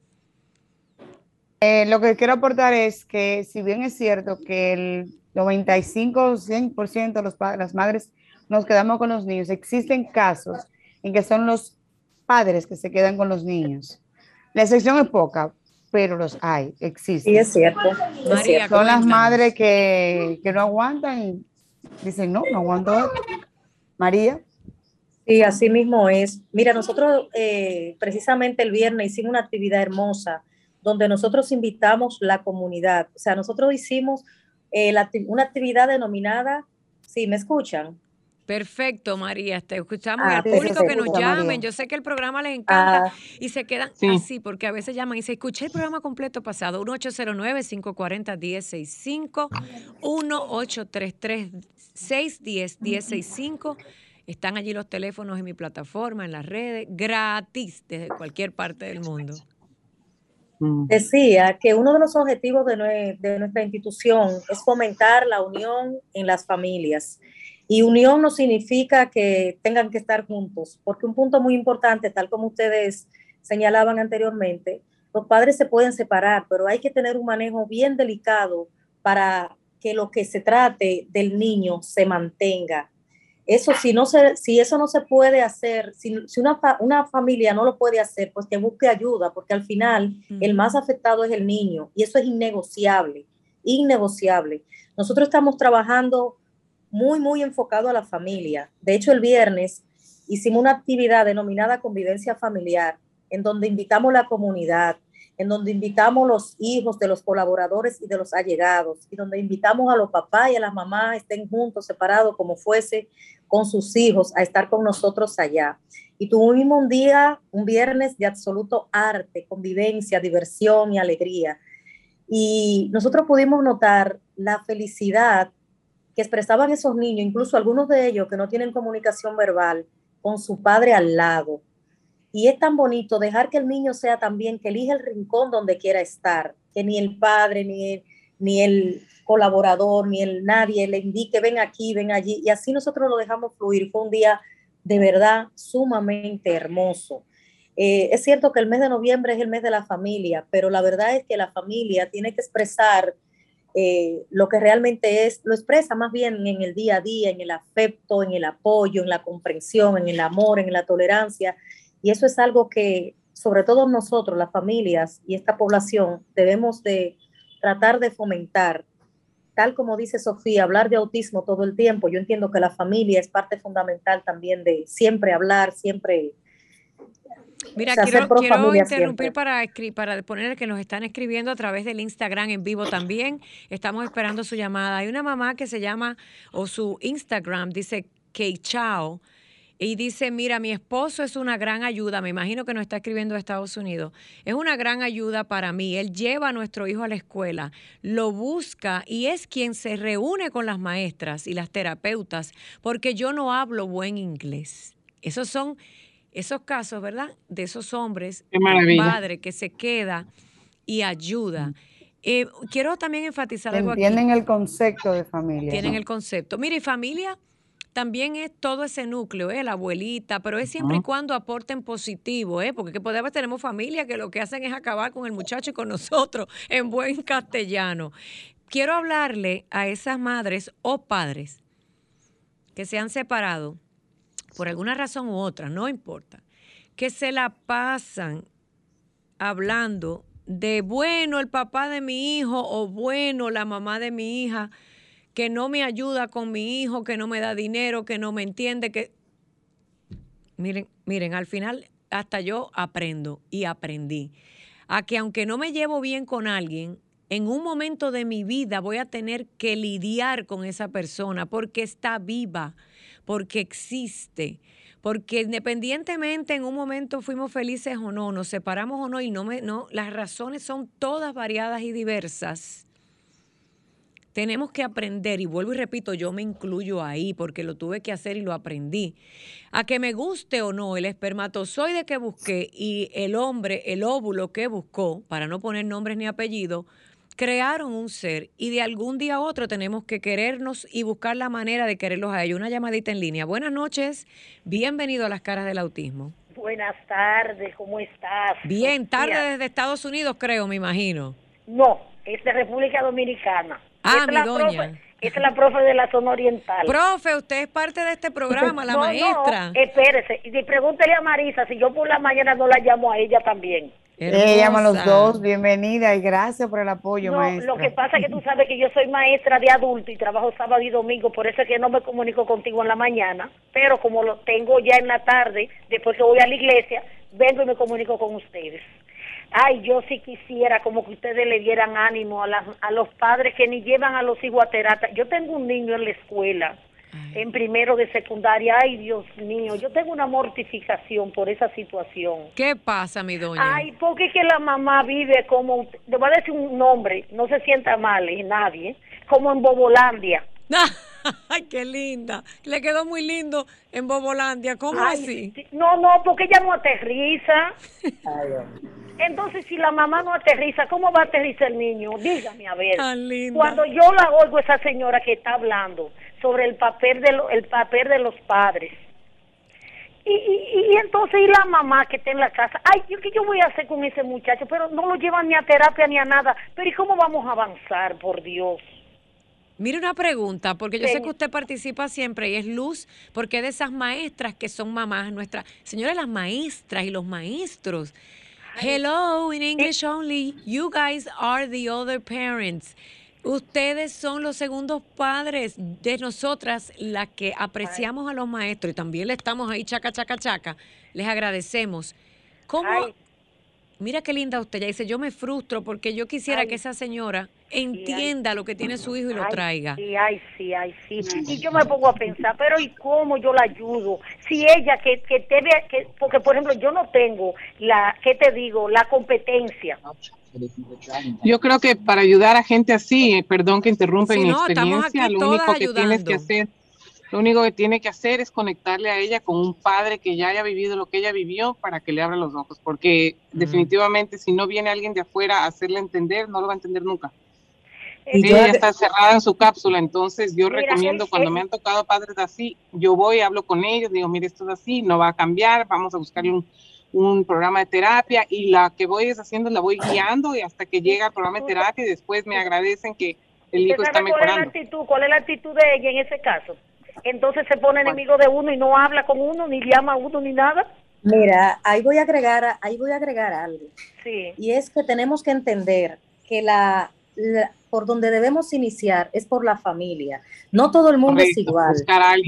Eh, lo que quiero aportar es que si bien es cierto que el 95 100% de los las madres nos quedamos con los niños, existen casos en que son los padres que se quedan con los niños. La excepción es poca, pero los hay, existen. Sí, es cierto. son las madres que, que no aguantan y dicen, no, no aguanto María. Sí, así mismo es. Mira, nosotros eh, precisamente el viernes hicimos una actividad hermosa donde nosotros invitamos la comunidad. O sea, nosotros hicimos eh, una actividad denominada, sí, ¿me escuchan? Perfecto, María. Te escuchamos. Ah, al público que nos llamen. Yo sé que el programa les encanta ah. y se quedan así, porque a veces llaman y se escuché el programa completo pasado. 1809-540-1065, 1833-610-1065. Están allí los teléfonos en mi plataforma, en las redes, gratis desde cualquier parte del mundo. Mm. Decía que uno de los objetivos de, de nuestra institución es fomentar la unión en las familias y unión no significa que tengan que estar juntos, porque un punto muy importante, tal como ustedes señalaban anteriormente, los padres se pueden separar, pero hay que tener un manejo bien delicado para que lo que se trate del niño se mantenga. Eso, si, no se, si eso no se puede hacer, si, una, una, familia no lo puede hacer, pues que busque ayuda, porque al final el más afectado es el niño y eso es innegociable, innegociable. Nosotros estamos trabajando muy, muy enfocado a la familia. De hecho, el viernes hicimos una actividad denominada convivencia familiar, en donde invitamos la comunidad, en donde invitamos los hijos de los colaboradores y de los allegados, y donde invitamos a los papás y a las mamás estén juntos, separados, como fuese, con sus hijos, a estar con nosotros allá. Y tuvimos un día, un viernes de absoluto arte, convivencia, diversión y alegría. Y nosotros pudimos notar la felicidad que expresaban esos niños, incluso algunos de ellos que no tienen comunicación verbal, con su padre al lado. Y es tan bonito dejar que el niño sea también, que elija el rincón donde quiera estar, que ni el padre, ni el, ni el colaborador, ni el nadie le indique, ven aquí, ven allí. Y así nosotros lo dejamos fluir. Fue un día de verdad sumamente hermoso. Eh, es cierto que el mes de noviembre es el mes de la familia, pero la verdad es que la familia tiene que expresar eh, lo que realmente es, lo expresa más bien en el día a día, en el afecto, en el apoyo, en la comprensión, en el amor, en la tolerancia. Y eso es algo que, sobre todo nosotros, las familias y esta población, debemos de tratar de fomentar tal como dice Sofía, hablar de autismo todo el tiempo, yo entiendo que la familia es parte fundamental también de siempre hablar, siempre... Mira, quiero, quiero interrumpir para, para poner que nos están escribiendo a través del Instagram en vivo también. Estamos esperando su llamada. Hay una mamá que se llama, o su Instagram dice Kei Chao y dice, mira, mi esposo es una gran ayuda, me imagino que nos está escribiendo de Estados Unidos, es una gran ayuda para mí. Él lleva a nuestro hijo a la escuela, lo busca y es quien se reúne con las maestras y las terapeutas, porque yo no hablo buen inglés. Esos son esos casos, ¿verdad? De esos hombres, padre que se queda y ayuda. Eh, quiero también enfatizar algo Entienden el concepto de familia. Tienen el concepto. Mire, familia también es todo ese núcleo, ¿eh? la abuelita, pero es siempre y cuando aporten positivo, ¿eh? porque podemos tenemos familia que lo que hacen es acabar con el muchacho y con nosotros en buen castellano. Quiero hablarle a esas madres o padres que se han separado por alguna razón u otra, no importa, que se la pasan hablando de, bueno, el papá de mi hijo o bueno, la mamá de mi hija que no me ayuda con mi hijo, que no me da dinero, que no me entiende, que... Miren, miren, al final hasta yo aprendo y aprendí a que aunque no me llevo bien con alguien, en un momento de mi vida voy a tener que lidiar con esa persona porque está viva, porque existe, porque independientemente en un momento fuimos felices o no, nos separamos o no y no me no las razones son todas variadas y diversas tenemos que aprender, y vuelvo y repito, yo me incluyo ahí porque lo tuve que hacer y lo aprendí, a que me guste o no el espermatozoide que busqué y el hombre, el óvulo que buscó, para no poner nombres ni apellidos, crearon un ser y de algún día a otro tenemos que querernos y buscar la manera de quererlos a ellos. Una llamadita en línea. Buenas noches, bienvenido a las caras del autismo. Buenas tardes, ¿cómo estás? Bien, tarde desde Estados Unidos creo, me imagino. No, es de República Dominicana. Ah, mi doña. esta es la profe de la zona oriental. Profe, usted es parte de este programa, la maestra. No, espérese. Y pregúntele a Marisa si yo por la mañana no la llamo a ella también. Ella llama a los dos, bienvenida y gracias por el apoyo, no, Lo que pasa es que tú sabes que yo soy maestra de adulto y trabajo sábado y domingo, por eso es que no me comunico contigo en la mañana, pero como lo tengo ya en la tarde, después que voy a la iglesia, vengo y me comunico con ustedes. Ay, yo sí quisiera como que ustedes le dieran ánimo a, a los padres que ni llevan a los hijos a terapia. Yo tengo un niño en la escuela, en primero de secundaria, ay, Dios mío, yo tengo una mortificación por esa situación. ¿Qué pasa, mi doña? Ay, porque que la mamá vive como, le voy a decir un nombre, no se sienta mal, y nadie, como en Bobolandia. Ay, qué linda. Le quedó muy lindo en Bobolandia. ¿Cómo así? No, no, porque ella no aterriza. Entonces, si la mamá no aterriza, ¿cómo va a aterrizar el niño? Dígame, a ver. Cuando yo la oigo esa señora que está hablando sobre el papel de, el papel de los padres. Y, y, entonces, y la mamá que está en la casa, ay, ¿qué yo voy a hacer con ese muchacho? Pero no lo llevan ni a terapia ni a nada. Pero ¿y cómo vamos a avanzar, por Dios? Mire una pregunta, porque yo sé que usted participa siempre y es luz, porque de esas maestras que son mamás nuestras, señores, las maestras y los maestros. Hello, in English only, you guys are the other parents. Ustedes son los segundos padres de nosotras, las que apreciamos a los maestros y también le estamos ahí chaca, chaca, chaca. Les agradecemos. ¿Cómo, Mira qué linda usted. Ya dice, yo me frustro porque yo quisiera que esa señora entienda lo que tiene su hijo y lo traiga. Sí, ay, sí, ay, sí. Y yo me pongo a pensar, pero ¿y cómo yo la ayudo? Si ella que, que te vea, que, porque por ejemplo yo no tengo la, ¿qué te digo? La competencia. Yo creo que para ayudar a gente así, perdón que interrumpa mi experiencia, lo único que tienes que hacer lo único que tiene que hacer es conectarle a ella con un padre que ya haya vivido lo que ella vivió para que le abra los ojos, porque definitivamente si no viene alguien de afuera a hacerle entender, no lo va a entender nunca. Ella está cerrada en su cápsula, entonces yo recomiendo cuando me han tocado padres así, yo voy, hablo con ellos, digo, mire, esto es así, no va a cambiar, vamos a buscarle un, un programa de terapia y la que voy es haciendo la voy guiando y hasta que llega el programa de terapia y después me agradecen que el hijo está mejorando. ¿Cuál es la actitud, cuál es la actitud de ella en ese caso? entonces se pone enemigo de uno y no habla con uno, ni llama a uno, ni nada. Mira, ahí voy a agregar, ahí voy a agregar algo. Sí. Y es que tenemos que entender que la, por donde debemos iniciar es por la familia. No todo el mundo es igual.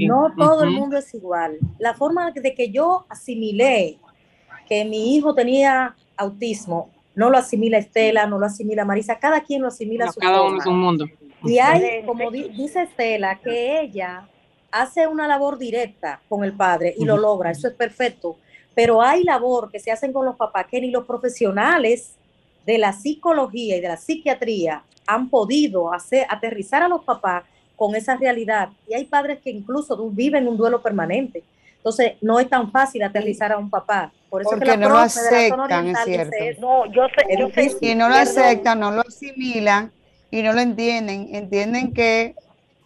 No todo el mundo es igual. La forma de que yo asimilé que mi hijo tenía autismo, no lo asimila Estela, no lo asimila Marisa, cada quien lo asimila a su Cada uno es un mundo. Y hay, como dice Estela, que ella hace una labor directa con el padre y lo logra, eso es perfecto, pero hay labor que se hacen con los papás que ni los profesionales de la psicología y de la psiquiatría han podido hacer aterrizar a los papás con esa realidad y hay padres que incluso viven un duelo permanente. Entonces, no es tan fácil aterrizar a un papá. Por eso Porque no lo aceptan, es cierto. no, yo sé, yo sé, y no lo aceptan, no lo asimilan y no lo entienden. Entienden que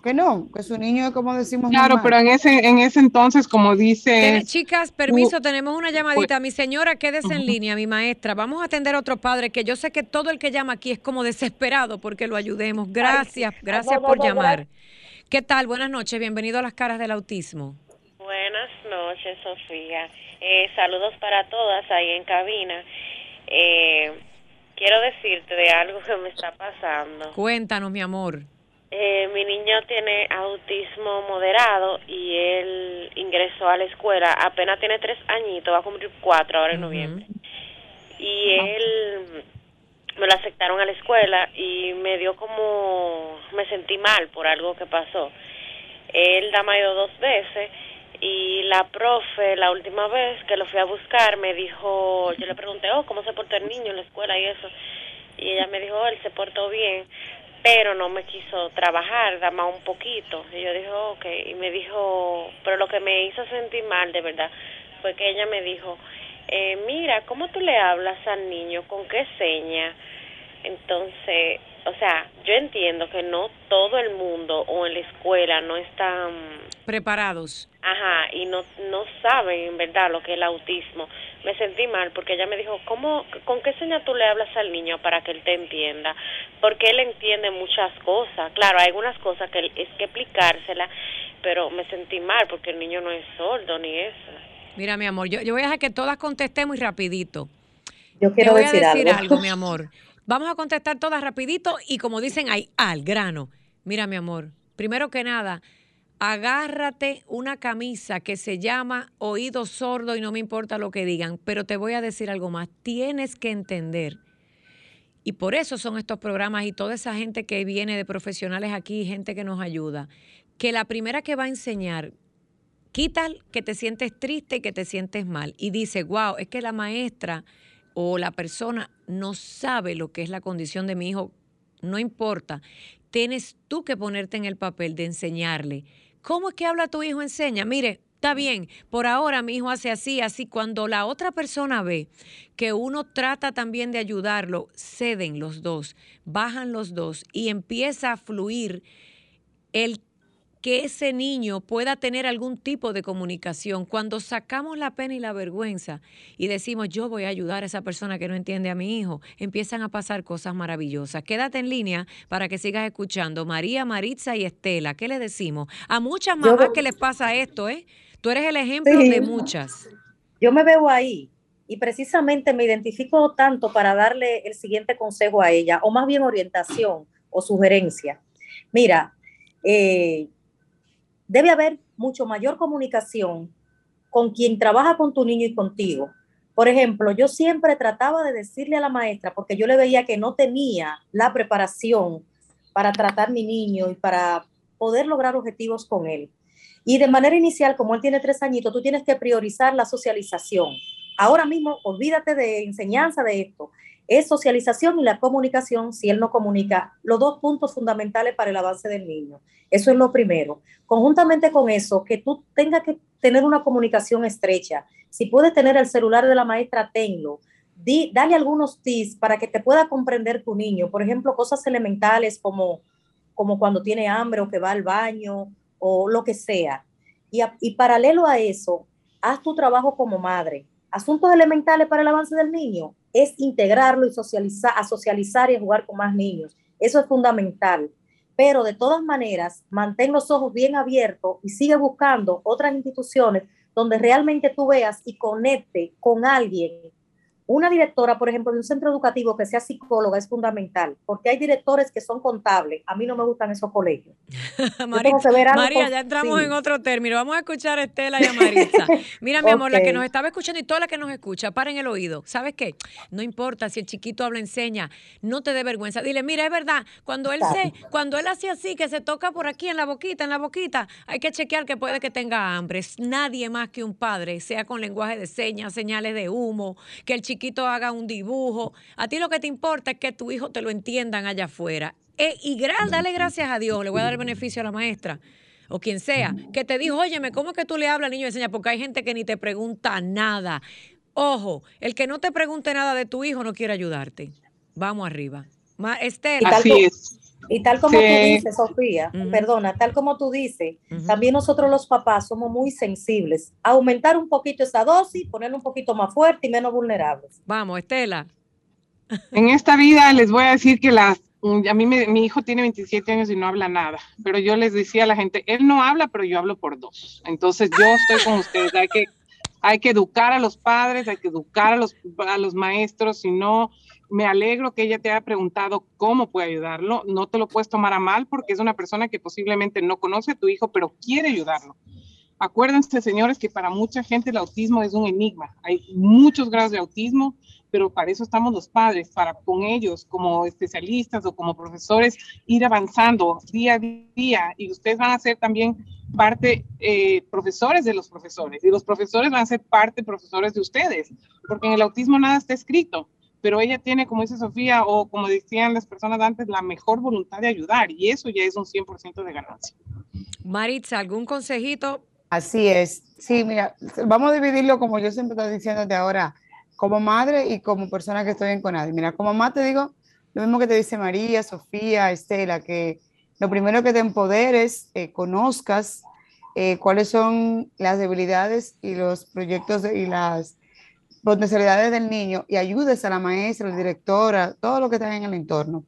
que no, que su niño es como decimos. Claro, pero en ese, en ese entonces, como dice... chicas, permiso, tenemos una llamadita. mi señora, quédese en línea, mi maestra. Vamos a atender a otro padre, que yo sé que todo el que llama aquí es como desesperado porque lo ayudemos. Gracias, gracias por llamar. ¿Qué tal? Buenas noches, bienvenido a las caras del autismo. Buenas noches, Sofía. Eh, saludos para todas ahí en cabina. Eh, quiero decirte de algo que me está pasando. Cuéntanos, mi amor. Eh, mi niño tiene autismo moderado y él ingresó a la escuela, apenas tiene tres añitos, va a cumplir cuatro ahora en noviembre. Y él me lo aceptaron a la escuela y me dio como, me sentí mal por algo que pasó. Él da mayo dos veces y la profe, la última vez que lo fui a buscar, me dijo, yo le pregunté, oh, ¿cómo se porta el niño en la escuela y eso? Y ella me dijo, oh, él se portó bien pero no me quiso trabajar, da más un poquito. Y yo dije, ok, y me dijo, pero lo que me hizo sentir mal, de verdad, fue que ella me dijo, eh, mira, ¿cómo tú le hablas al niño? ¿Con qué seña? Entonces, o sea, yo entiendo que no todo el mundo o en la escuela no están preparados. Ajá, y no, no saben en verdad lo que es el autismo. Me sentí mal porque ella me dijo, ¿cómo, ¿con qué señal tú le hablas al niño para que él te entienda? Porque él entiende muchas cosas. Claro, hay algunas cosas que es que explicársela, pero me sentí mal porque el niño no es sordo ni eso. Mira, mi amor, yo, yo voy a dejar que todas contestemos y rapidito. Yo quiero decir, algo. mi amor. Vamos a contestar todas rapidito y como dicen ahí, al grano. Mira, mi amor, primero que nada, agárrate una camisa que se llama oído sordo y no me importa lo que digan, pero te voy a decir algo más. Tienes que entender, y por eso son estos programas y toda esa gente que viene de profesionales aquí, gente que nos ayuda, que la primera que va a enseñar, quita que te sientes triste y que te sientes mal, y dice, wow, es que la maestra o la persona no sabe lo que es la condición de mi hijo, no importa. Tienes tú que ponerte en el papel de enseñarle ¿Cómo es que habla tu hijo? Enseña. Mire, está bien, por ahora mi hijo hace así, así. Cuando la otra persona ve que uno trata también de ayudarlo, ceden los dos, bajan los dos y empieza a fluir el que ese niño pueda tener algún tipo de comunicación. Cuando sacamos la pena y la vergüenza y decimos, yo voy a ayudar a esa persona que no entiende a mi hijo, empiezan a pasar cosas maravillosas. Quédate en línea para que sigas escuchando. María, Maritza y Estela, ¿qué le decimos? A muchas mamás que les pasa esto, ¿eh? Tú eres el ejemplo de muchas. Yo me veo ahí y precisamente me identifico tanto para darle el siguiente consejo a ella, o más bien orientación o sugerencia. Mira, eh, debe haber mucho mayor comunicación con quien trabaja con tu niño y contigo. Por ejemplo, yo siempre trataba de decirle a la maestra, porque yo le veía que no tenía la preparación para tratar mi niño y para poder lograr objetivos con él. Y de manera inicial, como él tiene tres añitos, tú tienes que priorizar la socialización. Ahora mismo, olvídate de enseñanza de esto. Es socialización y la comunicación si él no comunica, los dos puntos fundamentales para el avance del niño. Eso es lo primero. Conjuntamente con eso, que tú tengas que tener una comunicación estrecha. Si puedes tener el celular de la maestra, tenlo. dale algunos tips para que te pueda comprender tu niño. Por ejemplo, cosas elementales como, como cuando tiene hambre o que va al baño o lo que sea. Y paralelo a eso, haz tu trabajo como madre. Asuntos elementales para el avance del niño es integrarlo y socializar, a socializar y jugar con más niños. Eso es fundamental. Pero de todas maneras, mantén los ojos bien abiertos y sigue buscando otras instituciones donde realmente tú veas y conecte con alguien una directora, por ejemplo, de un centro educativo que sea psicóloga es fundamental, porque hay directores que son contables. A mí no me gustan esos colegios. María, ya entramos en otro término. Vamos a escuchar a Estela y a Maritza. Mira, mi amor, la que nos estaba escuchando y toda la que nos escucha, paren el oído. ¿Sabes qué? No importa si el chiquito habla, enseña, no te dé vergüenza. Dile, mira, es verdad, cuando él se, cuando él hace así, que se toca por aquí en la boquita, en la boquita, hay que chequear que puede que tenga hambre. Nadie más que un padre, sea con lenguaje de señas, señales de humo, que el chiquito haga un dibujo. A ti lo que te importa es que tu hijo te lo entiendan allá afuera. E, y dale gracias a Dios, le voy a dar el beneficio a la maestra o quien sea, que te dijo, óyeme, ¿cómo es que tú le hablas al niño de señas? Porque hay gente que ni te pregunta nada. Ojo, el que no te pregunte nada de tu hijo no quiere ayudarte. Vamos arriba. Esther. Así es. Y tal como tú dices, Sofía, perdona, tal como tú dices, también nosotros los papás somos muy sensibles. Aumentar un poquito esa dosis, ponerlo un poquito más fuerte y menos vulnerables. Vamos, Estela. En esta vida les voy a decir que las, a mí mi hijo tiene 27 años y no habla nada, pero yo les decía a la gente, él no habla, pero yo hablo por dos. Entonces yo estoy con ustedes, hay que, hay que educar a los padres, hay que educar a los, a los maestros, si no me alegro que ella te haya preguntado cómo puede ayudarlo. No te lo puedes tomar a mal porque es una persona que posiblemente no conoce a tu hijo, pero quiere ayudarlo. Acuérdense, señores, que para mucha gente el autismo es un enigma. Hay muchos grados de autismo, pero para eso estamos los padres, para con ellos como especialistas o como profesores ir avanzando día a día. Y ustedes van a ser también parte eh, profesores de los profesores y los profesores van a ser parte profesores de ustedes, porque en el autismo nada está escrito pero ella tiene, como dice Sofía, o como decían las personas antes, la mejor voluntad de ayudar y eso ya es un 100% de ganancia. Maritza, ¿algún consejito? Así es. Sí, mira, vamos a dividirlo como yo siempre estoy diciéndote ahora, como madre y como persona que estoy en Conadi. Mira, como mamá te digo lo mismo que te dice María, Sofía, Estela, que lo primero que te empoderes, eh, conozcas eh, cuáles son las debilidades y los proyectos y las potencialidades del niño y ayudes a la maestra, la directora, todo lo que está en el entorno.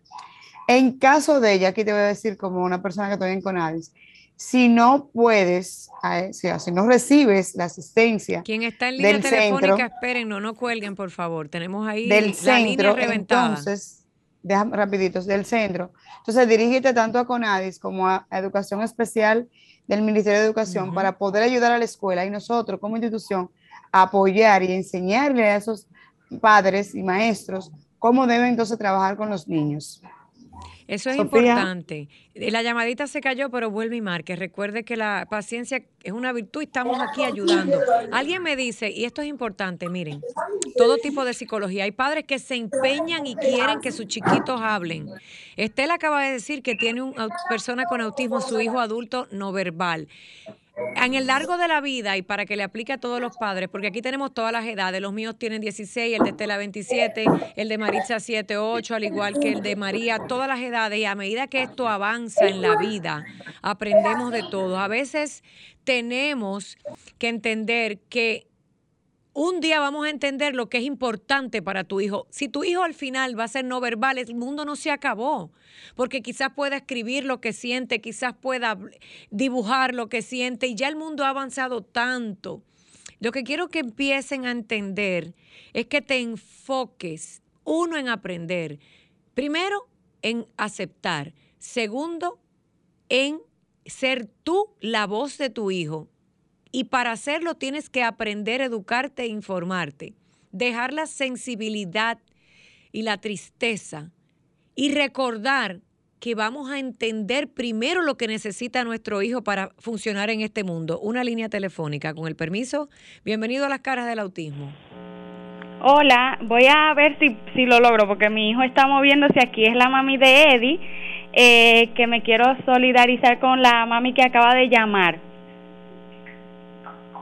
En caso de ella, aquí te voy a decir como una persona que estoy en Conadis, si no puedes, si no recibes la asistencia. Quien está en línea telefónica, esperen, no, no cuelguen, por favor. Tenemos ahí del la centro, línea Entonces, déjame rapiditos, del centro. Entonces, dirígete tanto a Conadis como a, Educación Especial del Ministerio de Educación para poder ayudar a la escuela y nosotros como institución apoyar y enseñarle a esos padres y maestros cómo deben entonces trabajar con los niños. Eso es importante. La llamadita se cayó, pero vuelve y marque. Recuerde que la paciencia es una virtud y estamos aquí ayudando. Alguien me dice, y esto es importante, miren, todo tipo de psicología. Hay padres que se empeñan y quieren que sus chiquitos hablen. Estela acaba de decir que tiene una persona con autismo, su hijo adulto no verbal en el largo de la vida y para que le aplique a todos los padres, porque aquí tenemos todas las edades, los míos tienen 16, el de Estela 27, el de Maritza 7, 8, al igual que el de María, todas las edades y a medida que esto avanza en la vida, aprendemos de todo. A veces tenemos que entender que un día vamos a entender lo que es importante para tu hijo. Si tu hijo al final va a ser no verbal, el mundo no se acabó, porque quizás pueda escribir lo que siente, quizás pueda dibujar lo que siente, y ya el mundo ha avanzado tanto. Lo que quiero que empiecen a entender es que te enfoques, uno, en aprender, primero, en aceptar, segundo, en ser tú la voz de tu hijo y para hacerlo tienes que aprender, educarte e informarte. dejar la sensibilidad y la tristeza y recordar que vamos a entender primero lo que necesita nuestro hijo para funcionar en este mundo. Una línea telefónica, con el permiso. Bienvenido a las caras del autismo. Hola, voy a ver si, si lo logro, porque mi hijo está moviéndose aquí, es la mami de Eddie, eh, que me quiero solidarizar con la mami que acaba de llamar.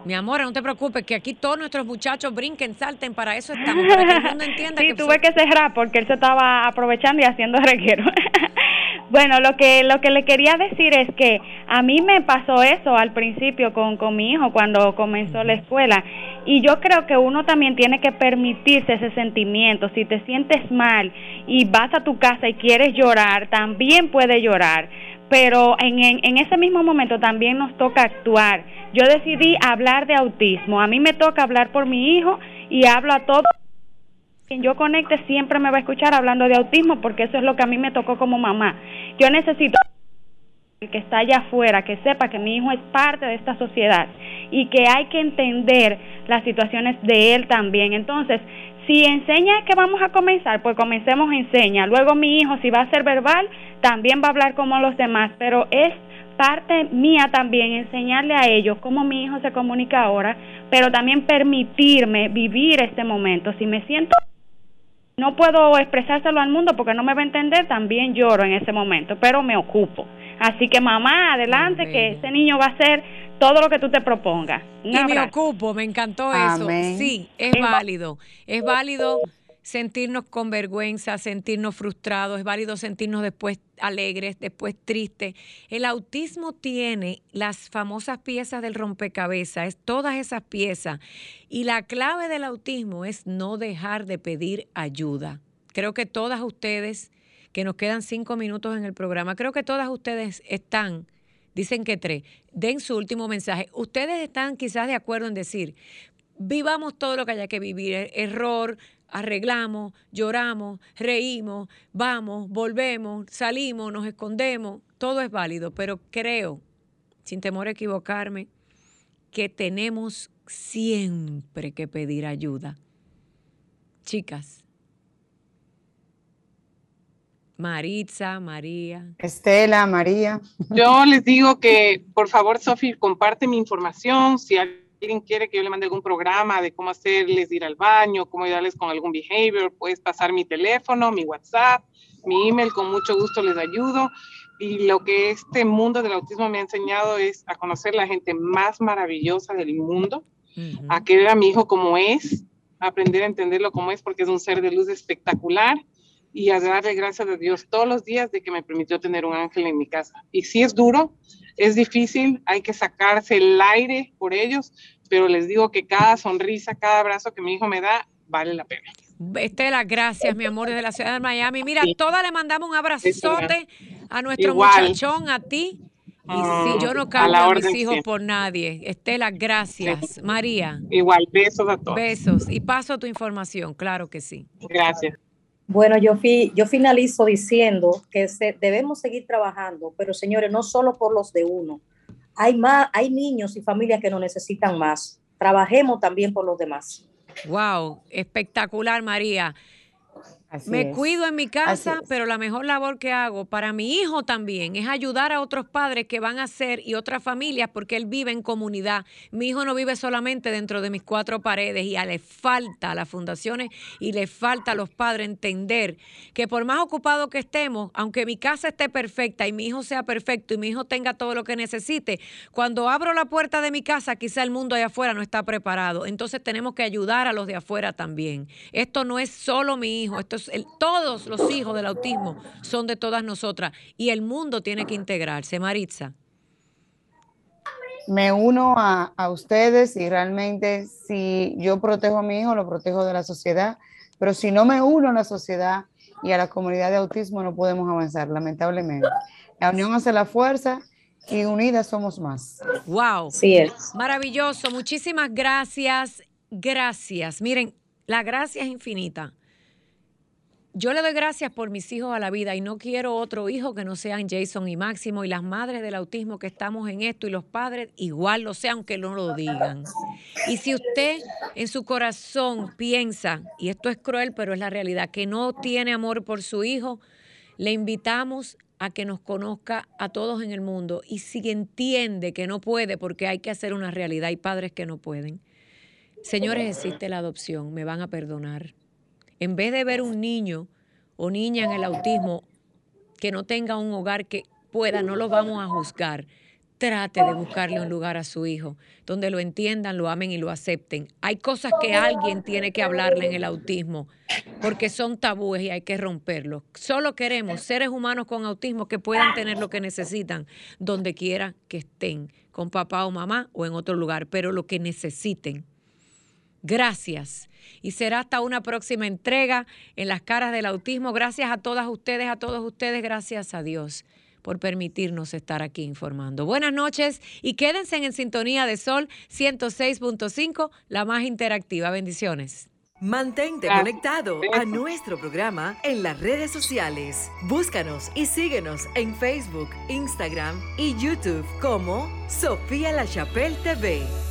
Mi amor, no te preocupes, que aquí todos nuestros muchachos brinquen, salten, para eso estamos, para que el mundo entienda sí, tuve que cerrar porque él se estaba aprovechando y haciendo reguero. bueno, lo que, lo que le quería decir es que a mí me pasó eso al principio con, con mi hijo cuando comenzó la escuela y yo creo que uno también tiene que permitirse ese sentimiento. Si te sientes mal y vas a tu casa y quieres llorar, también puedes llorar pero en, en, ese mismo momento también nos toca actuar. Yo decidí hablar de autismo. A mí me toca hablar por mi hijo y hablo a todos. Quien yo conecte siempre me va a escuchar hablando de autismo porque eso es lo que a mí me tocó como mamá. Yo necesito el que está allá afuera, que sepa que mi hijo es parte de esta sociedad y que hay que entender las situaciones de él también. Entonces, si enseña que vamos a comenzar, pues comencemos enseña. Luego mi hijo, si va a ser verbal, también va a hablar como los demás, pero es parte mía también enseñarle a ellos cómo mi hijo se comunica ahora, pero también permitirme vivir este momento. Si me siento no puedo expresárselo al mundo porque no me va a entender, también lloro en ese momento, pero me ocupo. Así que mamá, adelante, que ese niño va a ser todo lo que tú te propongas. y me ocupo, me encantó eso. Sí, es válido, es válido sentirnos con vergüenza, sentirnos frustrados, es válido sentirnos después alegres, después tristes. El autismo tiene las famosas piezas del rompecabezas, es todas esas piezas. Y la clave del autismo es no dejar de pedir ayuda. Creo que todas ustedes, que nos quedan cinco minutos en el programa, creo que todas ustedes están, dicen que tres, den su último mensaje. Ustedes están quizás de acuerdo en decir, vivamos todo lo que haya que vivir, er, error, arreglamos, lloramos, reímos, vamos, volvemos, salimos, nos escondemos, todo es válido, pero creo, sin temor a equivocarme, que tenemos siempre que pedir ayuda. Chicas. Maritza, María. Estela, María. Yo les digo que, por favor, Sofi, comparte mi información. Si alguien quiere que yo le mande algún programa de cómo hacerles ir al baño, cómo ayudarles con algún behavior, puedes pasar mi teléfono, mi WhatsApp, mi email, con mucho gusto les ayudo. Y lo que este mundo del autismo me ha enseñado es a conocer la gente más maravillosa del mundo, a querer a mi hijo como es, a aprender a entenderlo como es, porque es un ser de luz espectacular y a darle gracias a Dios todos los días de que me permitió tener un ángel en mi casa. Y si es duro, es difícil, hay que sacarse el aire por ellos, pero les digo que cada sonrisa, cada abrazo que mi hijo me da, vale la pena. Estela, gracias, mi amor, desde la ciudad de Miami. Mira, todas le mandamos un abrazote a nuestro muchachón, a ti. Y si yo no cambio a, mis hijos por nadie. Estela, gracias. María. Igual, besos a todos. Besos. Y paso tu información, claro que sí. Gracias. Bueno, yo, yo finalizo diciendo que debemos seguir trabajando, pero señores, no solo por los de uno. Hay, más, hay niños y familias que nos necesitan más. Trabajemos también por los demás. Wow, espectacular, María me cuido en mi casa, pero la mejor labor que hago para mi hijo también es ayudar a otros padres que van a ser y otras familias porque él vive en comunidad. Mi hijo no vive solamente dentro de mis cuatro paredes y a le falta a las fundaciones y le falta a los padres entender que por más ocupado que estemos, aunque mi casa esté perfecta y mi hijo sea perfecto y mi hijo tenga todo lo que necesite, cuando abro la puerta de mi casa quizá el mundo allá afuera no está preparado. Entonces tenemos que ayudar a los de afuera también. Esto no es solo mi hijo, esto todos los hijos del autismo son de todas nosotras y el mundo tiene que integrarse. Maritza. Me uno a, a ustedes y realmente si yo protejo a mi hijo, lo protejo de la sociedad, pero si no me uno a la sociedad y a la comunidad de autismo, no podemos avanzar, lamentablemente. La unión hace la fuerza y unidas somos más. Wow. Sí es. Maravilloso. Muchísimas gracias. Gracias. Miren, la gracia es infinita yo le doy gracias por mis hijos a la vida y no quiero otro hijo que no sean Jason y Máximo y las madres del autismo que estamos en esto y los padres igual lo sean aunque no lo digan. Y si usted en su corazón piensa, y esto es cruel pero es la realidad, que no tiene amor por su hijo, le invitamos a que nos conozca a todos en el mundo y si entiende que no puede porque hay que hacer una realidad, hay padres que no pueden. Señores, existe la adopción, me van a perdonar en vez de ver un niño o niña en el autismo que no tenga un hogar que pueda, no lo vamos a juzgar. Trate de buscarle un lugar a su hijo donde lo entiendan, lo amen y lo acepten. Hay cosas que alguien tiene que hablarle en el autismo porque son tabúes y hay que romperlos. Solo queremos seres humanos con autismo que puedan tener lo que necesitan donde quiera que estén, con papá o mamá o en otro lugar, pero lo que necesiten. Gracias. Y será hasta una próxima entrega en las caras del autismo. Gracias a todas ustedes, a todos ustedes, gracias a Dios por permitirnos estar aquí informando. Buenas noches y quédense en sintonía de Sol 106.5, la más interactiva. Bendiciones. Mantente conectado a nuestro programa en las redes sociales. Búscanos y síguenos en Facebook, Instagram y YouTube como Sofía La Chapelle TV.